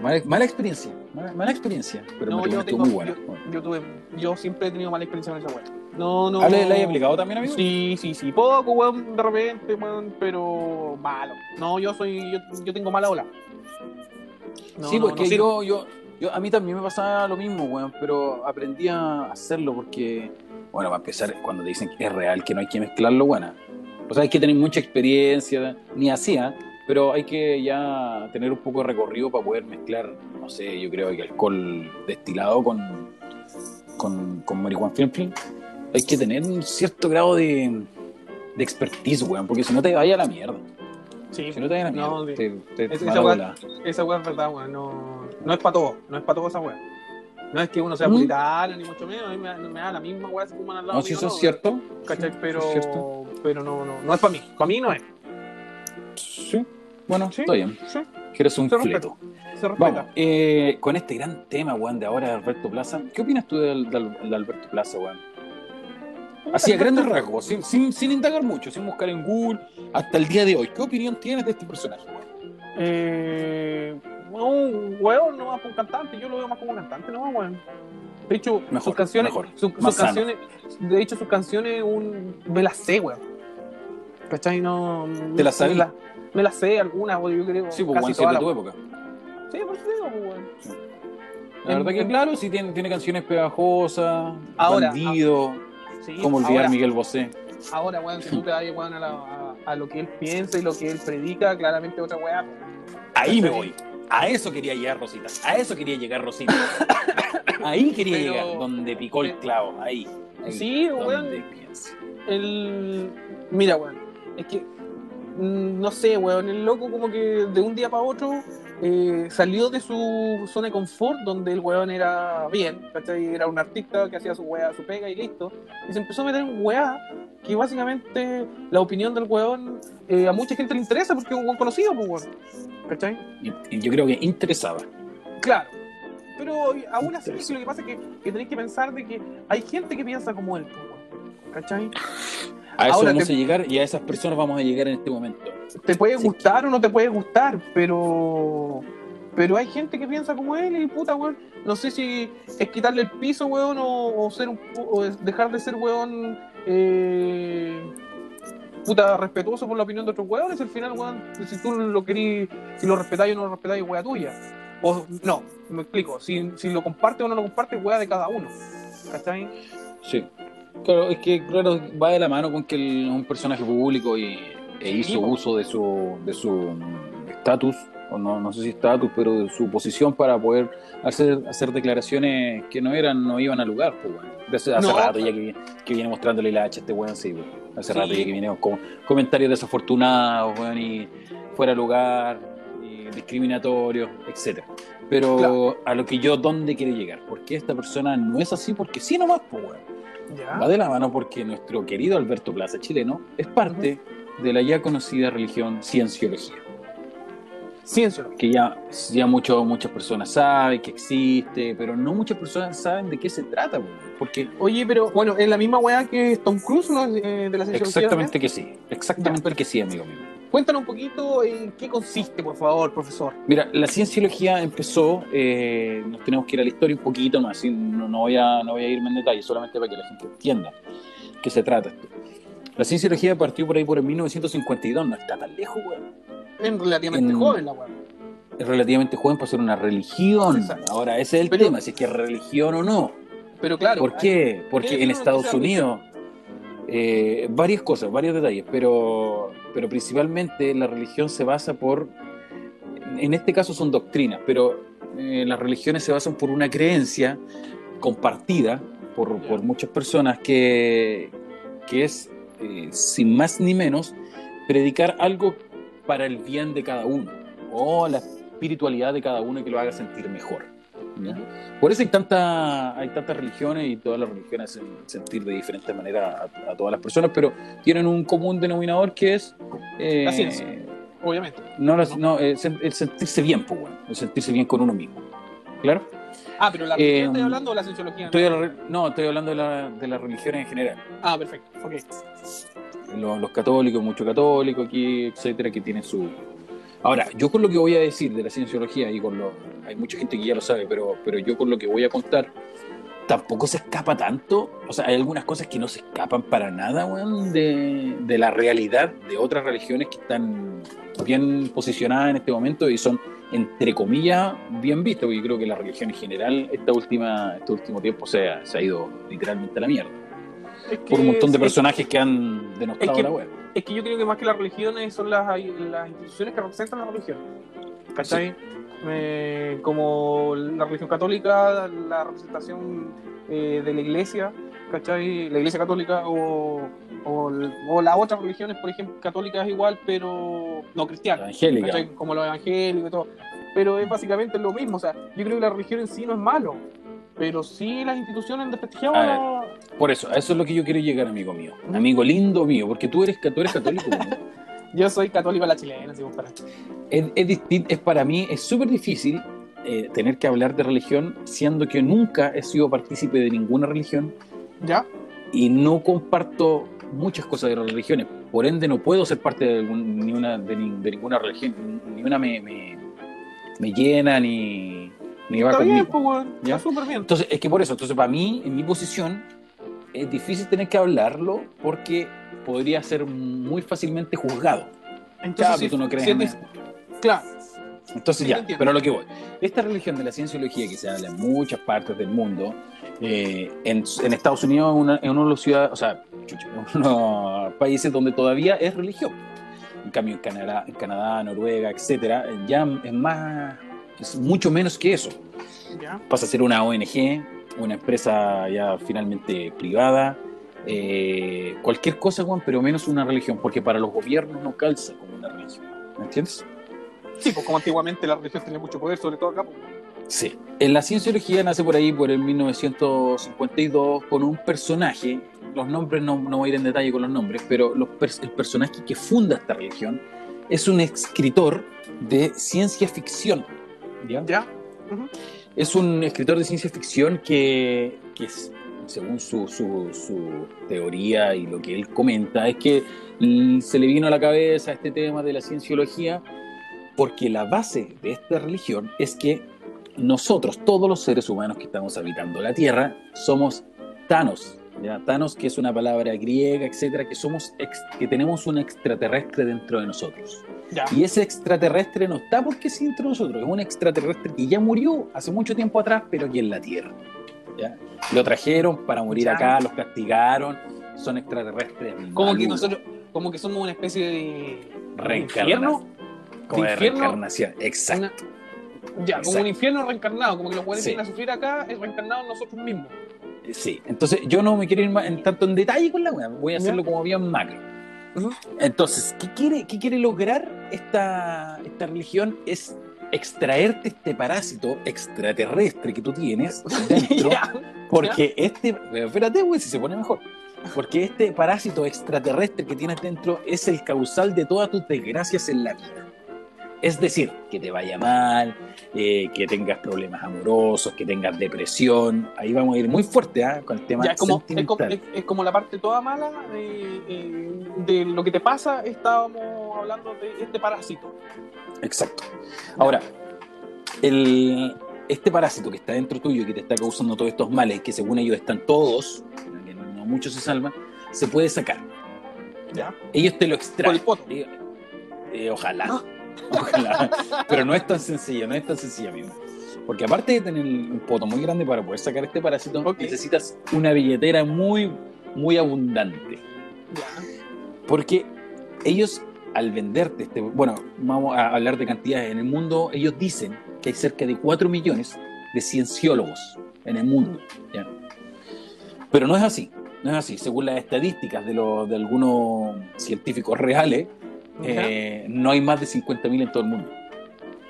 Mala, mala experiencia, mala, mala experiencia. Pero No, yo tengo. muy bueno. Yo, yo tuve. Yo siempre he tenido mala experiencia con esa weá. No, no. ¿Ah, le, le hay aplicado también, amigo? Sí, sí, sí. Poco, weón, de repente, weón, pero malo. No, yo soy. Yo, yo tengo mala ola. No, sí, no, porque no sirve. yo, yo, yo, a mí también me pasaba lo mismo, weón, pero aprendí a hacerlo porque, bueno, para empezar, cuando te dicen que es real, que no hay que mezclarlo, bueno, o sea, hay que tener mucha experiencia, ni hacía, pero hay que ya tener un poco de recorrido para poder mezclar, no sé, yo creo que alcohol destilado con, con, con marihuana film film. Hay que tener un cierto grado de, de expertise, weón, porque si no te vaya a la mierda. Sí, Si no te vaya a la mierda, No, te, te Esa- mala esa weá- esa weá es verdad, weón. No, no es para todo. No es para todo esa weá. No es que uno sea ¿Mm? puritano, ni mucho menos. A mí me, me da la misma weá si fuman al lado No, si eso no, es cierto. ¿Cachai? Sí, Pero, es cierto. pero no, no, no es para mí. Para mí no es. Sí. Bueno, Sí. está bien. Sí, Que eres un Se fleto. se. Vamos, eh, con este gran tema, weón, de ahora de Alberto Plaza, ¿qué opinas tú del- del Alberto Plaza, weón? Así a grandes rasgos, sin, sin, sin indagar mucho, sin buscar en Google, hasta el día de hoy. ¿Qué opinión tienes de este personaje? Eh, bueno, un weón no más un cantante, yo lo veo más como un cantante, no weón. De hecho, Mejor, sus canciones, mejor, sus canciones, de hecho sus canciones un me las sé, weón. ¿Cachai? No. ¿Te las me sabes? Me las sé algunas, yo creo. Sí, pues, casi de tu época. Sí, por eso digo, pues, weón. La verdad que claro, sí tiene, tiene canciones pegajosas, Ahora, Bandido, Sí, como olvidar ahora, Miguel Bosé. Ahora, weón, si tú te vas weón, a, la- a- a lo que él piensa y lo que él predica, claramente otra weá. Ahí me voy. A eso quería llegar Rosita. A eso quería llegar Rosita. Ahí quería Pero- llegar, donde picó el clavo. Ahí. ahí, Sí, weón. El. Mira, weón. Es que. mm, No sé, weón. El loco, como que de un día para otro. Eh, salió de su zona de confort donde el weón era bien, ¿cachai? Era un artista que hacía su weá, su pega y listo. Y se empezó a meter en weá que básicamente la opinión del weón eh, a mucha gente le interesa porque es un weón conocido, pues weón. ¿Cachai? Y- y yo creo que interesaba. Claro. Pero aún así, lo que pasa es que, que tenéis que pensar de que hay gente que piensa como él, pues. ¿Cachai? A eso Ahora vamos te- a llegar y a esas personas vamos a llegar en este momento. te puede Sí. gustar o no te puede gustar, pero pero hay gente que piensa como él y puta, weón. No sé si es quitarle el piso, weón, o, o ser un, o dejar de ser, weón, eh, puta, respetuoso por la opinión de otros weones. Al final, weón, si tú lo querís, si lo respetáis o no lo respetáis, es wea tuya. O no, me explico. Si, si lo comparte o no lo comparte, wea de cada uno. ¿Cachai? Sí. Claro, es que claro, va de la mano con que un personaje público y, e hizo uso de su de su estatus, o no, no sé si estatus, pero de su posición para poder hacer, hacer declaraciones que no eran, no iban al lugar, pues bueno. Hace, hace No. rato ya que, viene- que viene mostrándole la hacha a este weón, sí, weón. Hace Sí. rato ya que viene con comentarios desafortunados, weón, y fuera de lugar, y discriminatorios, etcétera. Pero Claro. a lo que yo, ¿dónde quiere llegar? Porque esta persona no es así, porque sí nomás, pues weón. Ya. Va de la mano porque nuestro querido Alberto Plaza, chileno, es parte de la ya conocida religión cienciología, Ciencia. que ya, ya mucho, muchas personas saben que existe, pero no muchas personas saben de qué se trata, po, porque Oye, pero bueno, es la misma weá que Tom Cruise ¿no? Eh, de la cienciología. exactamente que sí, exactamente que sí, amigo mío. Cuéntanos un poquito en qué consiste, por favor, profesor. Mira, la cienciología empezó, eh, nos tenemos que ir a la historia un poquito más, no, no voy a, no voy a irme en detalle, solamente para que la gente entienda qué se trata esto. La cienciología partió por ahí por el 1952, no está tan lejos, weón. Es relativamente En- joven la weá. es relativamente joven para ser una religión. Exacto. Ahora, ese es el Pero- tema, si es que es religión o no. Pero claro. ¿Por qué? Porque ¿Qué en Estados Unidos, eh, varias cosas, varios detalles, pero, pero principalmente la religión se basa por, en este caso son doctrinas, pero eh, las religiones se basan por una creencia compartida por, por muchas personas que, que es, eh, sin más ni menos, predicar algo para el bien de cada uno o la espiritualidad de cada uno y que lo haga sentir mejor. ¿Ya? Por eso hay, tanta, hay tantas religiones y todas las religiones hacen sentir de diferente manera a, a todas las personas, pero tienen un común denominador que es... eh, La ciencia. Obviamente. No, las- no, eh, el sentirse bien, pues, bueno, el sentirse bien con uno mismo. ¿Claro? Ah, pero la Eh, religión estoy hablando de la cienciología. Estoy la re- no, estoy hablando de la, de la religión en general. Ah, perfecto. Ok. Los, los católicos, mucho católico aquí, etcétera, que tienen su... Ahora, yo con lo que voy a decir de la cienciología, y con lo... Hay mucha gente que ya lo sabe, pero, pero yo con lo que voy a contar, tampoco se escapa tanto. O sea, hay algunas cosas que no se escapan para nada, weón, de, de la realidad de otras religiones que están bien posicionadas en este momento y son, entre comillas, bien vistas. Porque yo creo que la religión en general, esta última, este último tiempo, se ha, se ha ido literalmente a la mierda. Es Por un montón de es- personajes que han denostado es que- la web. Es que yo creo que más que las religiones son las, las instituciones que representan la religión. ¿Cachai? Eh, como la religión católica, la representación eh, de la iglesia, ¿cachai? La iglesia católica o, o, o las otras religiones, por ejemplo, católicas igual, pero no cristianas. Evangélica. ¿cachai? Como los evangélicos y todo. Pero es básicamente lo mismo. O sea, yo creo que la religión en sí no es malo. Pero sí las instituciones A la- Por eso, a eso es lo que yo quiero llegar, amigo mío. Amigo lindo mío, porque tú eres, tú eres católico. Yo soy católico a la chilena, si para. es, es, para mí, es súper difícil eh, tener que hablar de religión, siendo que nunca he sido partícipe de ninguna religión ¿Ya? y no comparto muchas cosas de las religiones. Por ende, no puedo ser parte de, algún- ni una, de, ni- de ninguna religión. Ni una me, me, me llena ni, ni va Está conmigo. bien, pues. Está súper bien. Entonces, es que por eso, entonces para mí, en mi posición, es difícil tener que hablarlo porque podría ser muy fácilmente juzgado. Entonces, Ya, pero tú no crees si en es Claro. Entonces Sí, ya, pero a lo que voy. Esta religión de la cienciología que se habla en muchas partes del mundo, eh, en, en Estados Unidos es una- en uno de los ciudades, o sea, unos países donde todavía es religión. En cambio, en Canadá, en Canadá Noruega, etcétera, ya es más, es mucho menos que eso. Ya. Pasa a ser una ONG, una empresa ya finalmente privada, eh, cualquier cosa, Juan, pero menos una religión, porque para los gobiernos no calza como una religión. ¿Me entiendes? Sí, pues como antiguamente la religión tenía mucho poder, sobre todo acá. pues. Sí. En la cienciología nace por ahí, por el 1952, con un personaje, los nombres no, no voy a ir en detalle con los nombres, pero los el personaje que funda esta religión es un escritor de ciencia ficción. ¿Ya? Ya. Es un escritor de ciencia ficción que, que es- según su, su- su teoría y lo que él comenta, es que se le vino a la cabeza este tema de la cienciología porque la base de esta religión es que nosotros, todos los seres humanos que estamos habitando la Tierra, somos Thanos. ¿ya? Thanos, que es una palabra griega, etcétera, que, somos ex- que tenemos un extraterrestre dentro de nosotros. Ya. Y ese extraterrestre no está porque sí entre nosotros, es un extraterrestre que ya murió hace mucho tiempo atrás, pero aquí en la Tierra. ¿ya? Lo trajeron para morir Ya. acá, los castigaron, son extraterrestres. Como que nosotros, como que somos una especie de Reencarna- infierno. como de infierno, reencarnación. Exacto. una- ya, como un infierno reencarnado, como que los buenos Sí. vienen a sufrir acá, es reencarnado en nosotros mismos. Sí, entonces yo no me quiero ir más en tanto en detalle con la wea, voy a hacerlo Ya. como bien macro. Entonces, ¿qué quiere, qué quiere lograr esta, esta religión? Es extraerte este parásito extraterrestre que tú tienes dentro, porque este, pero espérate, güey, si se pone mejor, porque este parásito extraterrestre que tienes dentro es el causal de todas tus desgracias en la vida. Es decir, que te vaya mal, eh, que tengas problemas amorosos, que tengas depresión. Ahí vamos a ir muy fuerte ¿ah? con el tema Ya, es, como, es, como, sentimental. es- es como la parte toda mala de, de lo que te pasa. Estábamos hablando de este parásito. Exacto. Ahora, el, este parásito que está dentro tuyo y que te está causando todos estos males, que según ellos están todos, que no, no muchos se salvan, se puede sacar. Ya. Ellos te lo Por el extraen. poto. Eh, eh, ojalá. Ah. Ojalá. Pero no es tan sencillo, no es tan sencillo, amigo. Porque aparte de tener un poto muy grande para poder sacar este parásito, necesitas una billetera muy, muy abundante. Porque ellos, al venderte este. Bueno, vamos a hablar de cantidades. En el mundo, ellos dicen que hay cerca de 4 millones de cienciólogos en el mundo. ¿ya? Pero no es así. No es así. Según las estadísticas de, los- de algunos científicos reales, eh, no hay más de 50.000 en todo el mundo.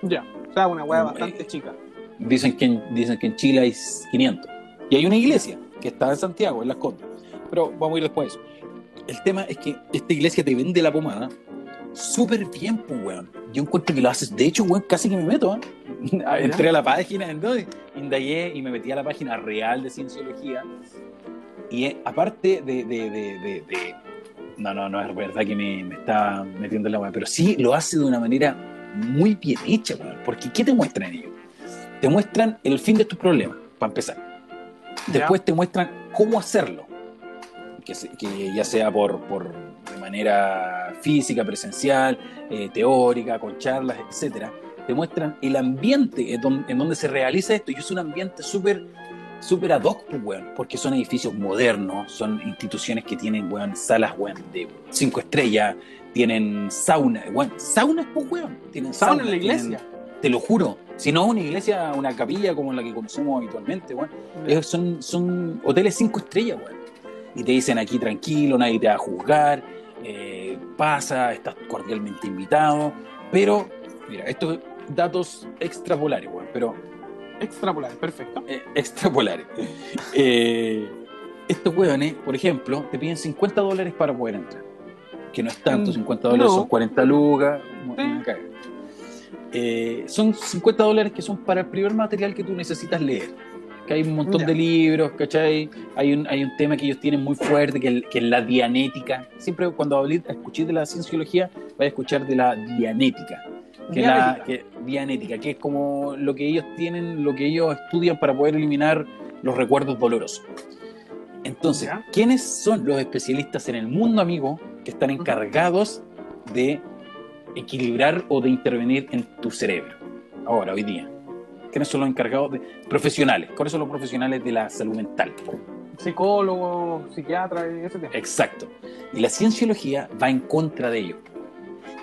Ya. O sea, una hueá Eh, bastante chica. Dicen que, en, dicen que en Chile hay 500. Y hay una iglesia que está en Santiago, en Las Condes. Pero vamos a ir después de eso. El tema es que esta iglesia te vende la pomada súper bien, pues, weón. Yo encuentro que lo haces. De hecho, weón, casi que me meto, ¿eh? Entré a la página, entonces, indagué y me metí a la página real de Cienciología. Y eh, aparte de- de- de- de- No, no, no es verdad que me, me está metiendo en la weá, pero sí lo hace de una manera muy bien hecha, weón. Porque ¿qué te muestran ellos? Te muestran el fin de tus problemas, para empezar. Después te muestran cómo hacerlo. Que, se- que ya sea por, por de manera física, presencial, eh, teórica, con charlas, etcétera. Te muestran el ambiente en donde, en donde se realiza esto. Y es un ambiente súper súper ad hoc, pues, weón, porque son edificios modernos, son instituciones que tienen, weón, salas, weón, de cinco estrellas, tienen sauna, weón, saunas, pues, weón, tienen sauna, en la tienen- iglesia. te lo juro. Si no una iglesia, una capilla como la que conocemos habitualmente, weón. Es- son, son hoteles cinco estrellas, weón. Y te dicen aquí tranquilo, nadie te va a juzgar, eh, pasa, estás cordialmente invitado. Pero, mira, estos datos extrapolares, weón, pero Extrapolar, perfecto. eh, extrapolares. Eh, estos weones, por ejemplo, te piden 50 dólares para poder entrar. Que no es tanto, Mm, 50 dólares no. son 40 lucas. Eh, son 50 dólares que son para el primer material que tú necesitas leer. Que hay un montón de libros, ¿cachai? Hay un, hay un tema que ellos tienen muy fuerte, que, el- que es la dianética. Siempre cuando hablé, escuché de la cienciología, voy a escuchar de la dianética. Que la, que, dianética, que es como lo que ellos tienen, lo que ellos estudian para poder eliminar los recuerdos dolorosos. Entonces, Ya. ¿quiénes son los especialistas en el mundo, amigo, que están encargados de equilibrar o de intervenir en tu cerebro? ahora, hoy día? ¿Quiénes son los encargados de profesionales? ¿Cuáles son los profesionales de la salud mental? Psicólogo, psiquiatra, ese tema. Exacto. Y la cienciología va en contra de ello.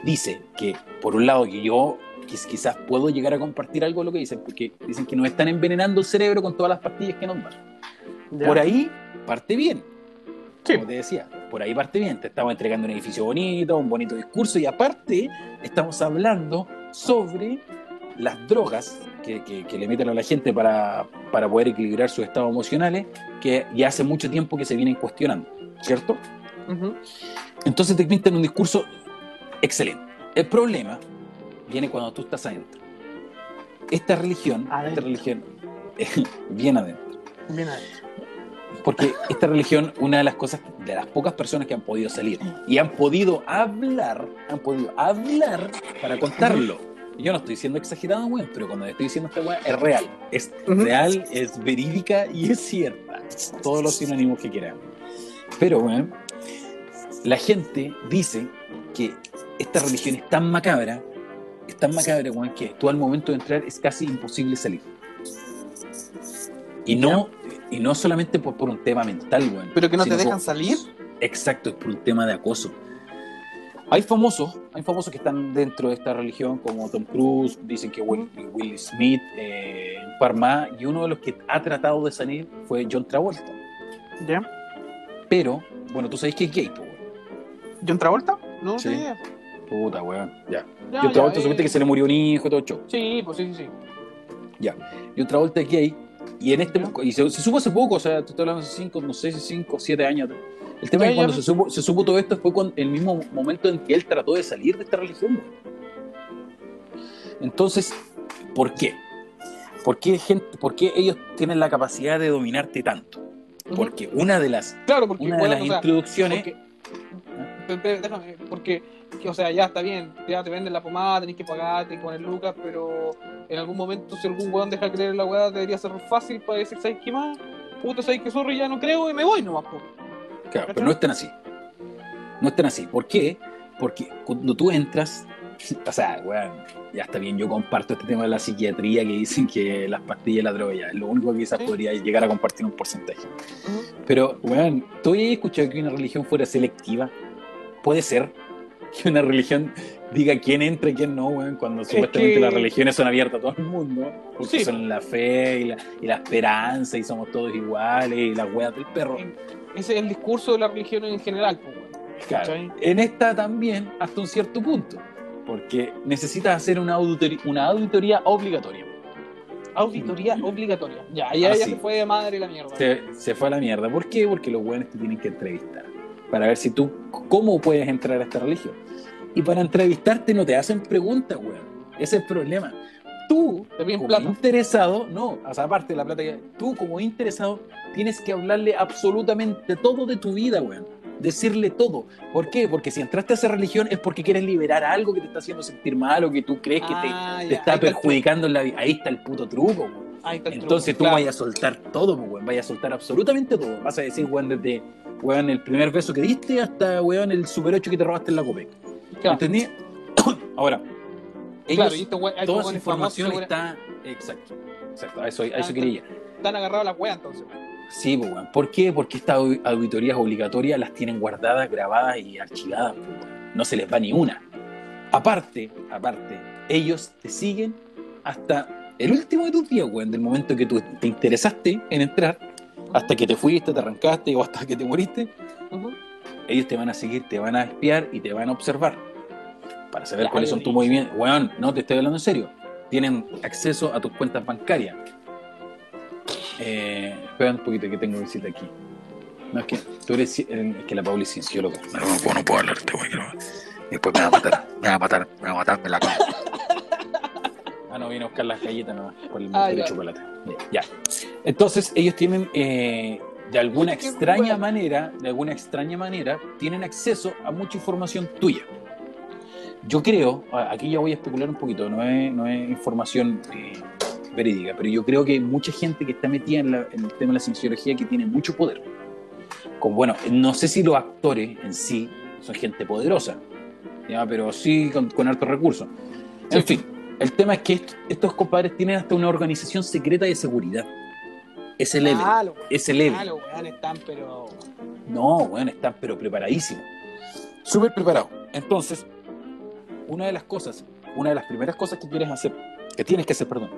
Dice que, por un lado, que yo quiz- quizás puedo llegar a compartir algo de lo que dicen, porque dicen que nos están envenenando el cerebro con todas las pastillas que nos dan. Ya. Por ahí parte bien. Sí. Como te decía, por ahí parte bien. Te estamos entregando un edificio bonito, un bonito discurso y aparte estamos hablando sobre las drogas que, que- que le meten a la gente para, para poder equilibrar sus estados emocionales que ya hace mucho tiempo que se vienen cuestionando, ¿cierto? Entonces te pintan un discurso excelente. El problema viene cuando tú estás adentro. Esta religión, Adentro. esta religión, bien adentro. Bien ahí. Porque esta religión, una de las cosas, de las pocas personas que han podido salir y han podido hablar, han podido hablar para contarlo. Yo no estoy siendo exagerado, weón, pero cuando estoy diciendo esta weá, es real. Es real, es verídica y es cierta. Todos los sinónimos que quieran. Pero, weón, la gente dice que esta religión es tan macabra, es tan macabra, weón, que tú al momento de entrar es casi imposible salir. Y no, y no solamente por, por un tema mental, weón. Pero que no te dejan por- salir. Exacto, es por un tema de acoso. Hay famosos, hay famosos que están dentro de esta religión, como Tom Cruise, dicen que Will, Will Smith, eh, un par más, y uno de los que ha tratado de salir fue John Travolta. Ya. Pero, bueno, tú sabes que es gay. ¿John Travolta? No, Sí. idea. Puta, weón. Ya. Ya, John ya, Travolta, eh, supiste que se le murió un hijo todo show. Sí, pues sí, sí, sí. John Travolta es gay, y en este Ya. y se, se supo hace poco, o sea, te estoy hablando hace cinco, no sé si cinco, siete años. El tema Ya, es que cuando ya. se supo, se supo todo esto fue con el mismo momento en que él trató de salir de esta religión. Entonces, ¿por qué? ¿Por qué, gente, ¿Por qué ellos tienen la capacidad de dominarte tanto? Porque una de las, Claro, porque una de bueno, las o sea, introducciones... porque- déjame, porque, que, o sea, ya está bien, ya te venden la pomada, tenés que pagar, tenés que poner lucas, pero en algún momento, si algún weón deja de creer en la weá, debería ser fácil para decir, ¿sabes qué más? Puta, ¿sabes qué sorry? Ya no creo y me voy nomás, po. Claro, pero no están así. No están así. ¿Por qué? Porque cuando tú entras, o sea, weón, ya está bien, yo comparto este tema de la psiquiatría que dicen que las pastillas y la droga ya es lo único que quizás Sí. podría llegar a compartir un porcentaje. Pero, weón, ¿tú habías escuchado que una religión fuera selectiva? Puede ser que una religión diga quién entra y quién no, weón, cuando supuestamente que- las religiones son abiertas a todo el mundo, porque Sí. son la fe y la, y la esperanza y somos todos iguales y las weas del perro. Ese es el discurso de la religión en general, po, weón. Claro. En esta también, hasta un cierto punto, porque necesitas hacer una auditoría, una auditoría obligatoria. Auditoría obligatoria. Ya, ya, Ah, ya sí. se fue de madre la mierda. Se, se fue a la mierda. ¿Por qué? Porque los buenos te tienen que entrevistar para ver si tú, cómo puedes entrar a esta religión. Y para entrevistarte no te hacen preguntas, weón. Ese es el problema. Tú, como plata. interesado, no, o sea, aparte de la plata, que- tú como interesado tienes que hablarle absolutamente todo de tu vida, weón. Decirle todo. ¿Por qué? Porque si entraste a esa religión es porque quieres liberar algo que te está haciendo sentir mal o que tú crees que te, Ah, te está ahí perjudicando en la vida. Ahí está el puto truco, weón. Entonces tú claro. vayas a soltar todo, pues, weón. Vayas a soltar absolutamente todo. Vas a decir, weón, desde weón, el primer beso que diste hasta weón, el super 8 que te robaste en la Copec. Claro, ¿Entendí? Ahora, ellos, claro, y estos we- estos toda esa información está. Exacto. Exacto, a eso, a Ah, eso quería están agarrados las weas entonces. Sí, pues, weón. ¿Por qué? Porque estas au- auditorías obligatorias las tienen guardadas, grabadas y archivadas, pues, weón. No se les va ni una. Aparte, aparte, ellos te siguen hasta el último de tus días, weón, del momento que tú te interesaste en entrar, hasta que te fuiste, te arrancaste o hasta que te moriste, ellos te van a seguir, te van a espiar y te van a observar para saber Ya, cuáles son tus movimientos. Weón, no te estoy hablando en serio. Tienen acceso a tus cuentas bancarias. Eh, espera un poquito que tengo visita aquí. No, es que tú eres, ci- es que la Pauli es ciencióloga. No, no, no puedo hablarte, güey. no. Después me va a matar, me va a matar, me va a matar, me la cago. Ah, no, vine a buscar las galletas nomás, por el Ah, de chocolate. Ya. Entonces, ellos tienen, eh, de alguna extraña manera, de alguna extraña manera, tienen acceso a mucha información tuya. Yo creo, aquí ya voy a especular un poquito, no es, no es información eh, verídica, pero yo creo que hay mucha gente que está metida en, la- en el tema de la cienciología que tiene mucho poder. Con, bueno, no sé si los actores en sí son gente poderosa, ¿ya? pero sí con, con altos recursos. En Sí. fin, El tema es que est- estos compadres tienen hasta una organización secreta de seguridad. Ese level. Ah, Ese level. ah, los weones están, pero. No, weón, están pero preparadísimos. Súper preparados. Entonces, una de las cosas, una de las primeras cosas que quieres hacer, que tienes que hacer, perdón,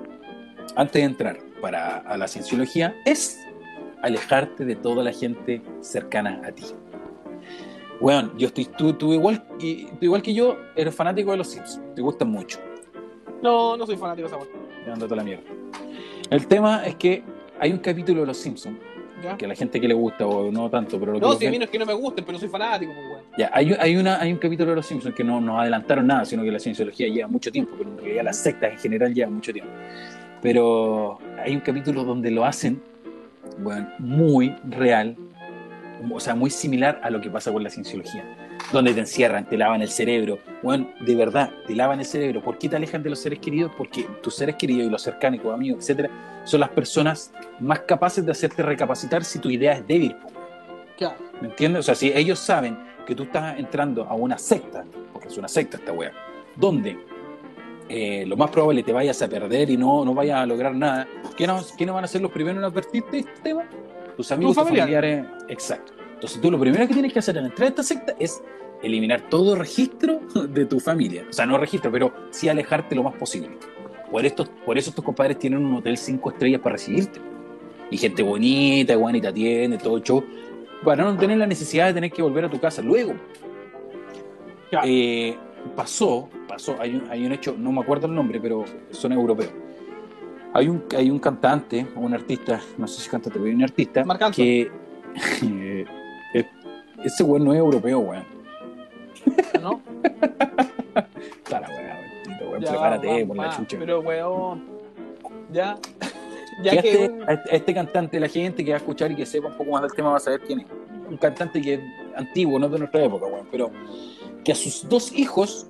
antes de entrar para a la cienciología, es alejarte de toda la gente cercana a ti. Weón, yo estoy, tú, tú igual, que- tú igual que yo, eres fanático de los Sims, te gustan mucho. No, no soy fanático de esa mando toda la mierda. El tema es que hay un capítulo de Los Simpsons, ¿Ya? que a la gente que le gusta o no tanto, pero lo que No, lo si a mí no es que no me gusten, pero soy fanático, pues. Ya, hay, hay, una, hay un capítulo de Los Simpsons que no nos adelantaron nada, sino que la cienciología lleva mucho tiempo, pero en realidad las sectas en general llevan mucho tiempo. Pero hay un capítulo donde lo hacen, bueno, muy real, o sea, muy similar a lo que pasa con la cienciología. Donde te encierran, te lavan el cerebro. Bueno, de verdad, te lavan el cerebro. ¿Por qué te alejan de los seres queridos? Porque tus seres queridos y los cercanos, tus amigos, etcétera, son las personas más capaces de hacerte recapacitar si tu idea es débil. Claro. ¿Me entiendes? O sea, si ellos saben que tú estás entrando a una secta, porque es una secta esta wea, donde eh, lo más probable te vayas a perder y no, no vayas a lograr nada, ¿qué no, ¿quiénes van a ser los primeros en advertirte de este tema? Tus amigos, tus familiares. familiares. Exacto. Entonces tú lo primero que tienes que hacer al entrar a esta secta es eliminar todo registro de tu familia. O sea, no registro, pero sí alejarte lo más posible. Por, esto, por eso estos compadres tienen un hotel cinco estrellas para recibirte. Y gente bonita, buena y te atiende, todo el show. Para no tener la necesidad de tener que volver a tu casa luego. Eh, pasó, pasó, hay un, hay un hecho, no me acuerdo el nombre, pero son europeos. Hay un, hay un cantante, o un artista, no sé si cantante, pero hay un artista Marc que eh, ese weón no es europeo, weón. ¿No? Weá, weón, weón, prepárate vamos, por la va, chucha. Pero, weón. Ya. Ya Que este, a este- cantante, la gente que va a escuchar y que sepa un poco más del tema va a saber quién es. Un cantante que es antiguo, no de nuestra época, weón, pero que a sus dos hijos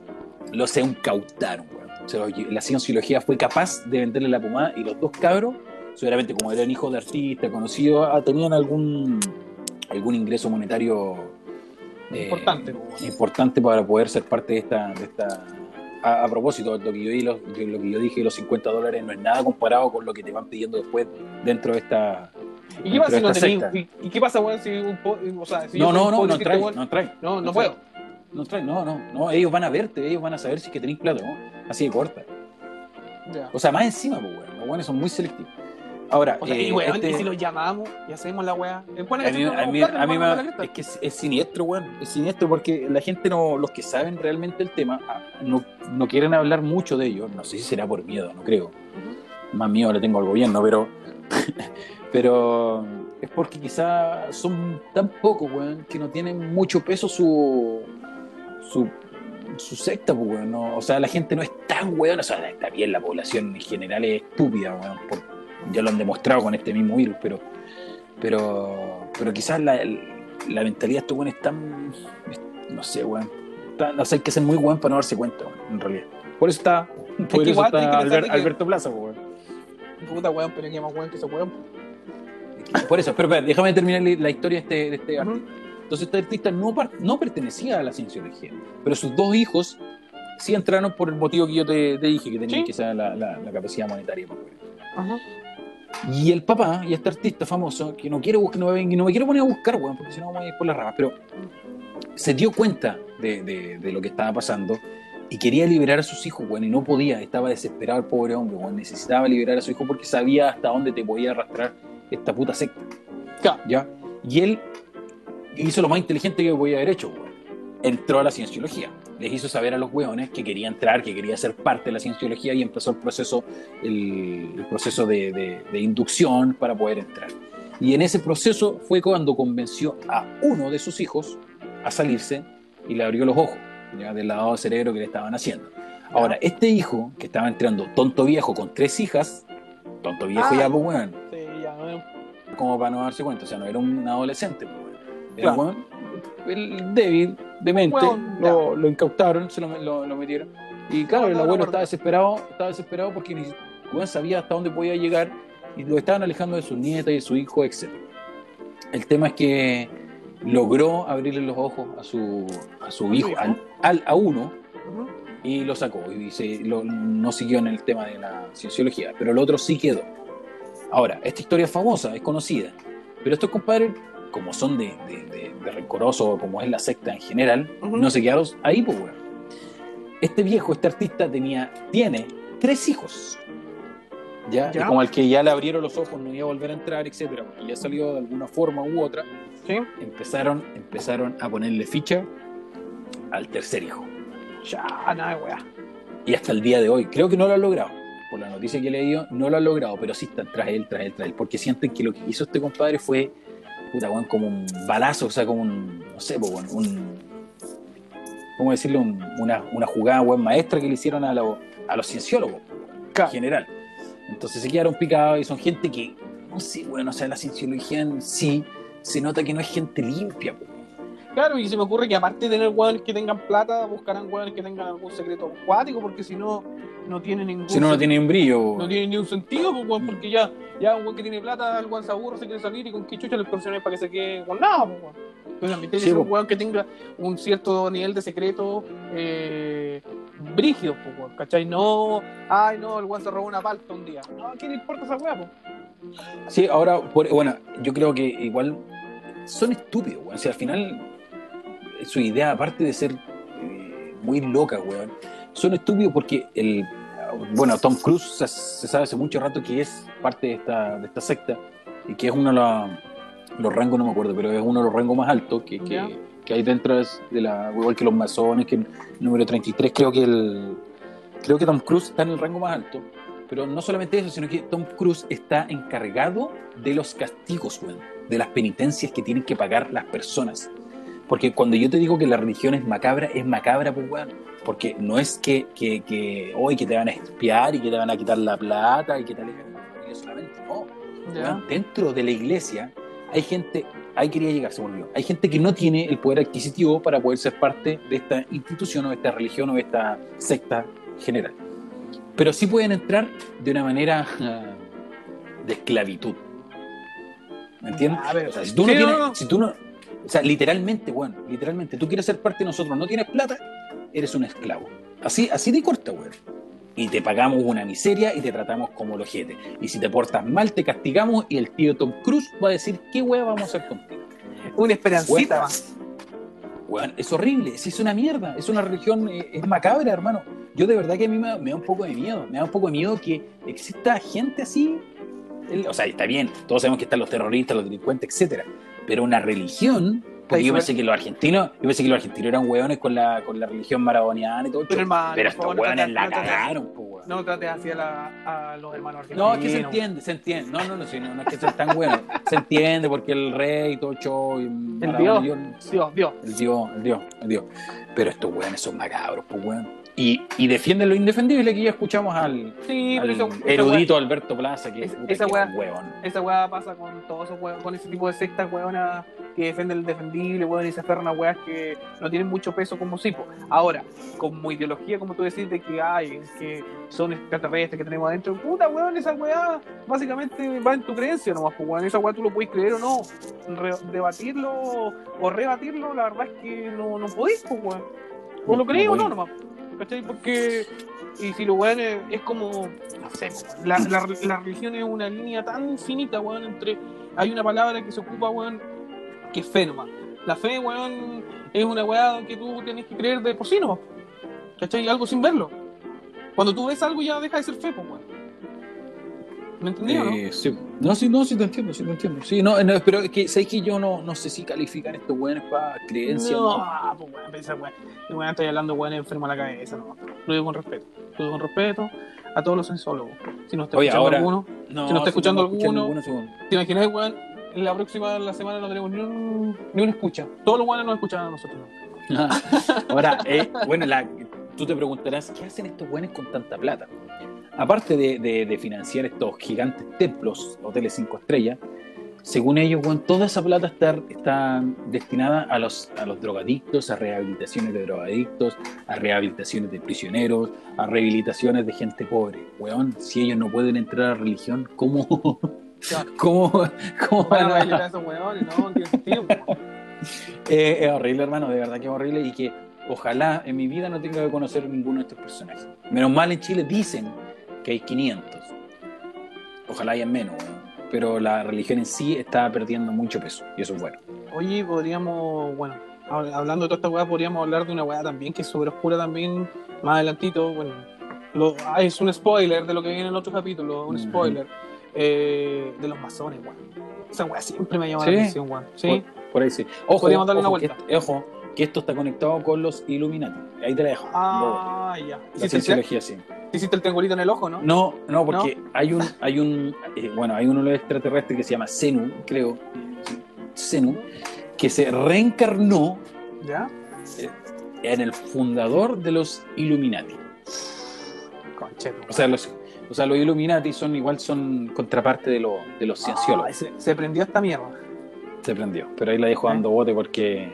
los incautaron, weón. O sea, la cienciología fue capaz de venderle la pomada y los dos cabros, seguramente como eran hijos de artistas, conocidos, ah, tenían algún, algún ingreso monetario eh, Importante, para poder ser parte de esta, de esta a, a propósito, lo que, yo, di- lo, lo que yo dije, los 50 dólares no es nada comparado con lo que te van pidiendo después dentro de esta... ¿Y qué pasa si no tenéis? ¿Y, qué pasa, weón, si un. po- O sea, si No, no, no, no trae, no trae. No, no no puedo. No trae, no, no, no, ellos van a verte, ellos van a saber si es que tenéis plata, ¿no? Así de corta. O sea, más encima, pues, weón, los weones son muy selectivos. Ahora, O sea, eh, y weón, este- y si los llamamos y hacemos la weá. Eh, a mí, ejemplo, a mí- buscarlo, a mí hermano, me- es que es, es siniestro, weón. Es siniestro porque la gente no, los que saben realmente el tema, ah, no, no quieren hablar mucho de ello. No sé si será por miedo, no creo. Ujú. Más miedo le tengo al gobierno, pero. pero es porque quizá son tan pocos, weón, que no tienen mucho peso su. su. su secta, pues, weón. no- o sea, la gente no es tan weón. O sea, está bien, la población en general es estúpida, weón. por- ya lo han demostrado con este mismo virus, pero. Pero. Pero quizás la, la mentalidad de estos es tan. no sé, weón. tan- o sea, hay que ser muy weón para no darse cuenta, en realidad. Por eso está. Por que eso igual está Albert- que- Alberto Plaza, weón. Puta weón, pero que más weón que ese weón. Por eso, pero, espera, déjame terminar la historia de este, de este Ujú. artista. Entonces, este artista no, no pertenecía a la cienciología, pero sus dos hijos sí entraron por el motivo que yo te, te dije, que tenían Sí. quizá la, la, la capacidad monetaria. Ajá. Y el papá, y este artista famoso, que no quiero buscar, no, me- no me quiero poner a buscar, weón, porque si no vamos a ir por las ramas, pero se dio cuenta de, de- de lo que estaba pasando y quería liberar a sus hijos, weón, y no podía, estaba desesperado el pobre hombre, weón, necesitaba liberar a su hijo porque sabía hasta dónde te podía arrastrar esta puta secta. ¿Ya? Y él hizo lo más inteligente que podía haber hecho, weón. Entró a la cienciología. Les hizo saber a los weones que quería entrar, que quería ser parte de la cienciología y empezó el proceso, el, el proceso de, de- de inducción para poder entrar. Y en ese proceso fue cuando convenció a uno de sus hijos a salirse y le abrió los ojos ya, del lavado de cerebro que le estaban haciendo. Ahora, este hijo que estaba entrando tonto viejo con tres hijas, tonto viejo Ah. ya, pues weón, Sí, ya, no, como para no darse cuenta, o sea, no era un adolescente, pues. Era Claro. weón, el débil, demente, Weón, lo, lo incautaron, se lo, lo- lo metieron. Y claro, No, el abuelo no, estaba desesperado, estaba desesperado porque ni sabía hasta dónde podía llegar y lo estaban alejando de su nieta y de su hijo, etc. El tema es que logró abrirle los ojos a su, a su ¿A su hijo, al, al- a uno, y lo sacó y se, lo- no siguió en el tema de la cienciología, pero el otro sí quedó. Ahora, esta historia es famosa, es conocida, pero estos compadres, como son de, de, de, de rencoroso, como es la secta en general, no se quedaron ahí, pues, weón. Este viejo, este artista, tenía, tiene tres hijos. ¿Ya? Ya. Y como al que ya le abrieron los ojos, no iba a volver a entrar, etcétera, porque ya salió de alguna forma u otra, ¿Sí? empezaron, empezaron a ponerle ficha al tercer hijo. Ya, nada, weá. Y hasta el día de hoy, creo que no lo han logrado. Por la noticia que he leído, no lo han logrado, pero sí están tras él, tras él, tras él. Porque sienten que lo que hizo este compadre fue, puta, weón, como un balazo, o sea, como un, no sé, pues, weón, un, ¿cómo decirlo? Un- una, una jugada, weón, maestra que le hicieron a, los- a los cienciólogos, en general. Entonces se quedaron picados y son gente que, no sé, bueno, o sea, la cienciología en sí se nota que no es gente limpia, pues. Claro, y se me ocurre que aparte de tener weones que tengan plata, buscarán weones que tengan algún secreto acuático, porque si no, no tiene ningún Si no, no tiene un brillo. no tiene ni un sentido, pues, weón, porque ya, ya un weón que tiene plata, el weón se aburre, se quiere salir y con qué chucha le para que se quede con nada, pues, weón. Pero también tiene Sí, un weón que tenga un cierto nivel de secreto eh, brígido, pues, weón, ¿cachai? No, ay, no, el weón se robó una palta un día. No, ¿a quién le importa esa weá, pues? Sí, ahora, por- bueno, yo creo que igual son estúpidos, weón. O sea, al final, su idea, aparte de ser eh, muy loca, weón, son estúpidos porque el. Bueno, Tom Cruise se, se sabe hace mucho rato que es parte de esta, de esta secta y que es uno de los, los rangos, no me acuerdo, pero es uno de los rangos más altos que, que, que hay dentro de de la. Igual que los masones, que el número 33, creo que el. Creo que Tom Cruise está en el rango más alto. Pero no solamente eso, sino que Tom Cruise está encargado de los castigos, weón, de las penitencias que tienen que pagar las personas. Porque cuando yo te digo que la religión es macabra, es macabra, pues, weón. Porque no es que, que, que hoy que te van a espiar y que te van a quitar la plata y que te alejan la familia solamente. No, dentro de la iglesia hay gente, ahí quería llegar, se me olvidó, hay gente que no tiene el poder adquisitivo para poder ser parte de esta institución o de esta religión o de esta secta general. Pero sí pueden entrar de una manera ah, de esclavitud. ¿Me entiendes? Ah, pero- O sea, si tú no tienes, no. si tú no, o sea, literalmente, bueno, literalmente, tú quieres ser parte de nosotros, no tienes plata, eres un esclavo. Así, así de corta, weón. Y te pagamos una miseria y te tratamos como los ojete. Y si te portas mal, te castigamos y el tío Tom Cruise va a decir, ¿qué weá vamos a hacer contigo? Una esperancita Weón, más. weón, es horrible, sí, es una mierda, es una religión, eh, es macabra, hermano. Yo de verdad que a mí me, me da un poco de miedo, me da un poco de miedo que exista gente así. O sea, está bien, todos sabemos que están los terroristas, los delincuentes, etcétera. Pero una religión, porque yo pensé que los argentinos, yo pensé que los argentinos eran hueones con la, con la religión maradoniana y todo el Pero hermano, Pero estos favor, hueones la cagaron, po, weón. No trates así a, la- a los hermanos argentinos. No, es que se entiende, se entiende. No, no, no, sí, no, no es que sean tan buenos. Se entiende porque el rey y todo el show. Y Maradona, Dios. Dios- Dios, el Dios, el Dios, el Dios. Pero estos weones son macabros, pues weón. Y, y defienden lo indefendible que ya escuchamos al, Sí, al pero eso- esa erudito Alberto Plaza, que, Es- puta, esa que weá-. Esa weá pasa con todos esos weón, con ese tipo de sectas weonas que defienden el defendible, weón, y se aferran a weas que no tienen mucho peso como sí. po. Ahora, como ideología, como tú decís, de que hay, que son extraterrestres que tenemos adentro, puta weón, esa weá básicamente va en tu creencia nomás, pues weón, esa weá tú lo puedes creer o no. Re- debatirlo o rebatirlo, la verdad es que no, no podéis, pues weón. O lo creéis o no nomás. ¿Cachai? Porque, y si lo weón es, como, no sé, la, la, la religión es una línea tan finita, weón, entre, hay una palabra que se ocupa, weón, que es fe nomás. La fe, weón, es una weá que tú tienes que creer de por sí nomás. ¿Cachai? Algo sin verlo. Cuando tú ves algo ya deja de ser fe, pues, weón. ¿Me entendí o no? Eh, sí. No, sí, no, sí te entiendo, sí te entiendo. Sí, no, no, pero es que sabes que yo no, no sé si califican estos weones para creencias. No, No. pues weón, pensa, weón. Estoy hablando, weón, enfermo a la cabeza, no. Lo digo con respeto. Lo digo con respeto a todos los sensólogos. Si no está Oye, escuchando ahora- alguno, No, Si no está escuchando no escuchan alguno-. ¿te imaginas, weón? La próxima la semana no tenemos ni un, ni una escucha. Todos los weones nos escuchan a nosotros. Ahora, eh, bueno, la- tú te preguntarás, ¿qué hacen estos buenos con tanta plata? Aparte de, de- de financiar estos gigantes templos, hoteles cinco estrellas, según ellos, bueno, toda esa plata está, está destinada a los, a los drogadictos, a rehabilitaciones de drogadictos, a rehabilitaciones de prisioneros, a rehabilitaciones de gente pobre. Weón, si ellos no pueden entrar a la religión, ¿cómo, cómo, cómo Van a esos weones, no. Eh, es horrible, hermano, de verdad que es horrible y que ojalá en mi vida no tenga que conocer ninguno de estos personajes. Menos mal en Chile dicen que hay 500. Ojalá hayan menos. Pero la religión en sí está perdiendo mucho peso y eso es bueno. Oye, podríamos, bueno, hab- hablando de toda esta weá, podríamos hablar de una weá también que es súper oscura también, más adelantito, bueno, lo- ah, es un spoiler de lo que viene en el otro capítulo, un spoiler, eh, de los masones, weón. Esa weá siempre me ha llamado ¿Sí? la atención, weón. Sí, Por, por ahí sí. Ojo, Podríamos darle una ojo, vuelta. ojo, que esto está conectado con los Illuminati. Ahí te la dejo. ah, ya. la cienciología sí. hiciste el triangulito en el ojo, ¿no? No, no, porque hay un, hay un, eh, bueno, hay uno de los extraterrestres que se llama Zenu, creo, Zenu, que se reencarnó ¿Ya? en el fundador de los Illuminati. Concheto. O sea, los, o sea, los Illuminati son igual son contraparte de, lo- de los cienciólogos. Ay, se, se prendió esta mierda. Se prendió, pero ahí la dejo dando bote porque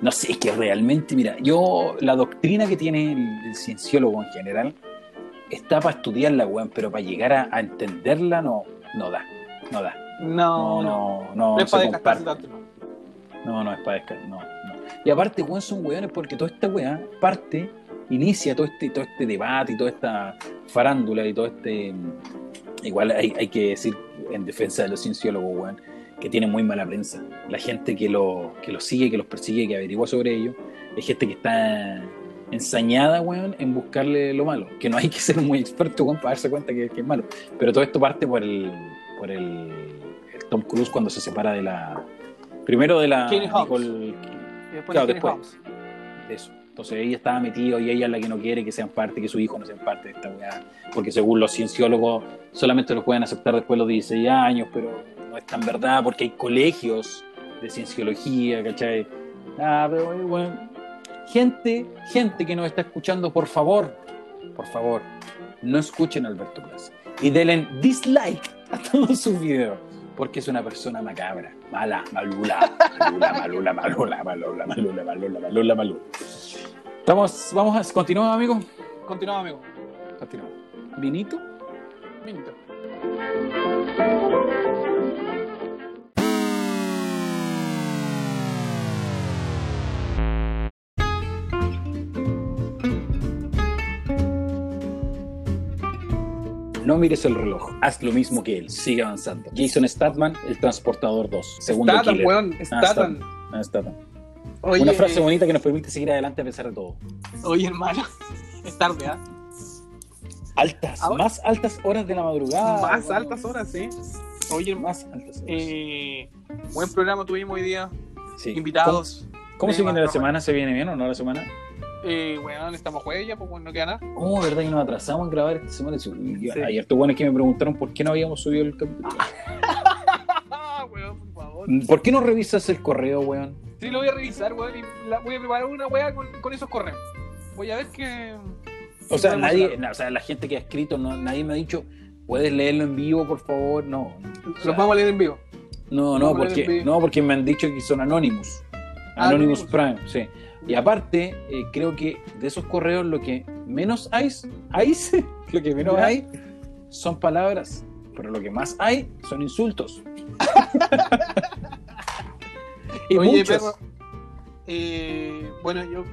no sé, es que realmente, mira, yo la doctrina que tiene el, el cienciólogo en general está para estudiarla, weón, pero para llegar a, a entenderla no, no da, no da. No, No, no. no, no, No es para tanto, no. No, no es para descargar, no, no. Y aparte, weón, son weones porque toda esta weá parte, inicia todo este, todo este debate y toda esta farándula y todo este. Igual hay, hay que decir en defensa de los cienciólogos, weón, que tienen muy mala prensa. La gente que lo, que los sigue, que los persigue, que averigua sobre ellos, es gente que está ensañada, weón, en buscarle lo malo. Que no hay que ser muy experto, weón, para darse cuenta que, que es malo. Pero todo esto parte por el, por el, el Tom Cruise cuando se separa de la. Primero de la. Nicole- Y después Claro, de después. House. de eso. Entonces ella estaba metido y ella es la que no quiere que sean parte, que su hijo no sean parte de esta weá. Porque según los cienciólogos solamente los pueden aceptar después de los 16 años, pero no es tan verdad porque hay colegios de cienciología, ¿cachai? Ah, pero eh, bueno. Gente, gente que nos está escuchando, por favor, por favor, no escuchen a Alberto Plaza. Y denle dislike a todos sus videos. Porque es una persona macabra, mala, malula, malula, malula, malula, malula, malula, malula, malula, malula. Estamos, vamos a, continuamos, amigos. Continuamos, amigo. Continuamos. ¿Vinito? Minuto. No mires el reloj, haz lo mismo que él, sigue avanzando. Jason Statman, el transportador 2, segundo Statham, killer. weón. Ah, Statham. Ah, Statham. Oye, Una frase bonita que nos permite seguir adelante a pesar de todo. Oye, hermano. Es tarde, ¿ah? Altas, Ahora- más altas horas de la madrugada. Más altas horas, sí. Oye, hermano. Más altas horas. Eh, buen programa tuvimos hoy día. Sí. Invitados. ¿Cómo, cómo se viene la semana? ¿Se viene bien o no la semana? Eh, bueno, estamos jueves ya, pues bueno, no queda nada. Oh, ¿verdad que nos atrasamos en grabar esta semana? Sí, y-. Ayer tuvo buenos que me preguntaron por qué no habíamos subido el capítulo. Ah, weón, por favor. ¿Por qué no revisas el correo, weón? Sí, lo voy a revisar, weón, y la- voy a preparar una weá con, con esos correos. Voy a ver que. O sea, nadie, no, o sea, la gente que ha escrito, no, nadie me ha dicho, ¿puedes leerlo en vivo, por favor? No. O sea, Los vamos a leer en vivo. no, no, porque, no, porque me han dicho que son Anonymous. Anonymous Anonymous. Prime, sí. Y aparte, eh, creo que de esos correos lo que menos hay, hay lo que menos hay son palabras, pero lo que más hay son insultos. y Oye, muchos. perro. eh, bueno, yo.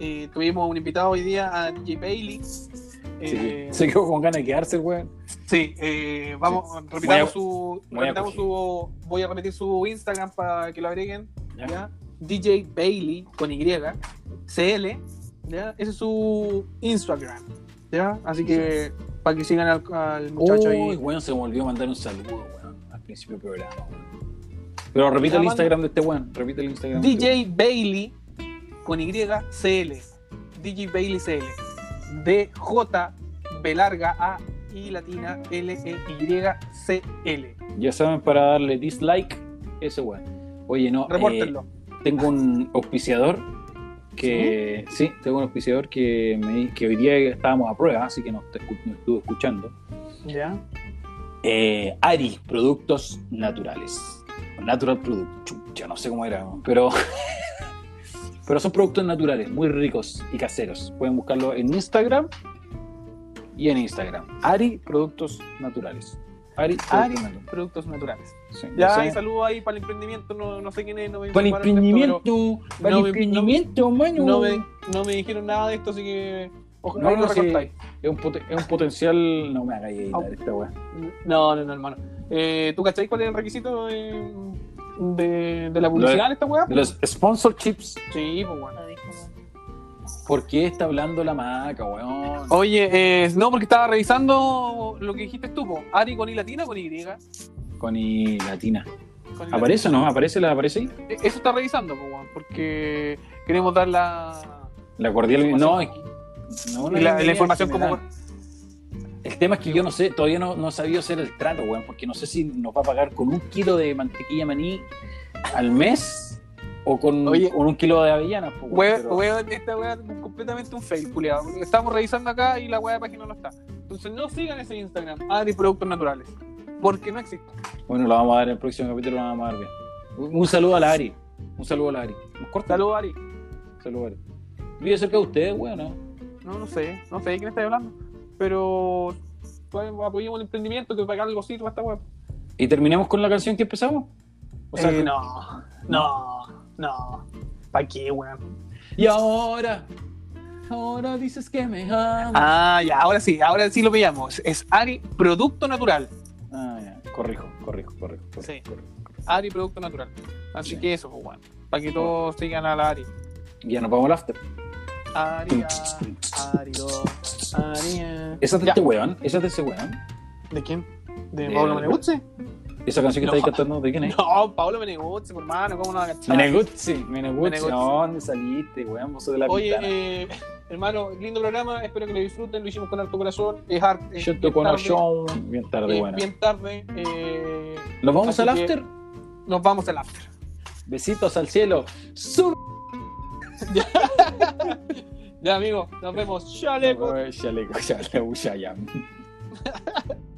eh, tuvimos un invitado hoy día a DJ Bailey. Sí, se quedó con ganas de quedarse, weón. Sí, eh, vamos, Voy a- repitamos su, voy a repitamos su, voy a repetir su Instagram para que lo agreguen, Ya. ¿ya? DJ Bailey con Y, CL, ¿ya? Ese es su Instagram, ¿ya? Así que para que sigan al, al muchacho Uy, ahí. weón, se me olvidó mandar un saludo, weón, al principio del programa. Pero repite el. Instagram de este weón, repite el Instagram. de este DJ Bailey con Y, CL, DJ Bailey CL, DJ B larga A I latina L E Y C L. Ya saben, para darle dislike, ese weón. Oye, no, eh, Repórtenlo. Tengo un auspiciador que sí, tengo un auspiciador que me que hoy día estábamos a prueba, así que nos, nos estuvo escuchando. ¿Ya? Eh, Ari, productos naturales. Natural Product, chucha, no sé cómo era, pero pero son productos naturales, muy ricos y caseros. Pueden buscarlo en Instagram y en Instagram. Ari, productos naturales. Ari, Ari Producto Productos Naturales. Sí, Ya, no sé. y saludos ahí para el emprendimiento, no, no sé quién es, no me Para el de esto, emprendimiento, para no el me- emprendimiento, mano. pero No me, no me dijeron nada de esto, así que ojalá No, lo recortáis. Es un, poten- es un potencial. No me hagáis editar Au. esta weá. No, no, no, hermano. Eh, ¿Tú cacháis cuál es el requisito de, de, de la publicidad en esta weá? De los sponsorships. Sí, pues bueno. ¿Por qué está hablando la maca, weón? Oye, eh, no, porque estaba revisando lo que dijiste tú, po. Ari con I latina o con Y. Con I latina. Con I ¿Aparece o no? ¿Aparece la aparece ahí? Eh, Eso está revisando, po, weón, porque queremos dar la, La cordial. No, es que- no, no, la, la información como. El tema es que yo no sé, todavía no, no he sabido hacer el trato, weón, porque no sé si nos va a pagar con un kilo de mantequilla maní al mes o con, Oye. con un kilo de avellanas. pues, pero- weón, esta weá es completamente un fail, culiado. Estamos revisando acá y la weá de página no está. Entonces no sigan ese Instagram, Ari Productos Naturales. Porque no existe. Bueno, lo vamos a dar en el próximo capítulo, lo vamos a dar bien. Un, un saludo a la Ari. Un saludo a la Ari. ¿Nos corta? Saludos, Ari. Saludo a Ari. Vive cerca de ustedes, weón, ¿no? No, no sé, no sé de quién está hablando. Pero pues, apoyemos el emprendimiento que para algo sirva esta weá. ¿Y terminemos con la canción que empezamos? O sea, Eh, que- no, no, no. ¿Para qué, weón? Y ahora, ahora dices que me amas. Ah, ya, ahora sí, ahora sí lo pillamos. Es Ari Producto Natural. Ah, ya. Corrijo, corrijo, corrijo. corrijo, Sí. corrijo. Ari Producto Natural. Así Sí. que eso, pues, weón. Para que todos sigan a la Ari. Ya nos vamos al after. Ari, Ari, Ari. ¿Esa es de Ya. este weón? ¿Esa es de ese weón? ¿De quién? ¿De De- Pablo Meneguzzi? ¿Esa canción que No. estáis cantando de quién es? No, Pablo Meneguzzi, por hermano, ¿cómo no la cachai? Meneguzzi, Meneguzzi. No, ¿dónde saliste, weón? Vos de la Oye, eh, hermano, lindo programa, espero que lo disfruten, lo hicimos con harto corazón, es arte. Yo te conozco bien tarde, eh, bueno. Bien tarde, eh, ¿Nos vamos al after? nos vamos al after. Besitos al cielo. Sur- Ya, amigo, nos vemos. Chaleco. Chaleco, chaleco, chayam.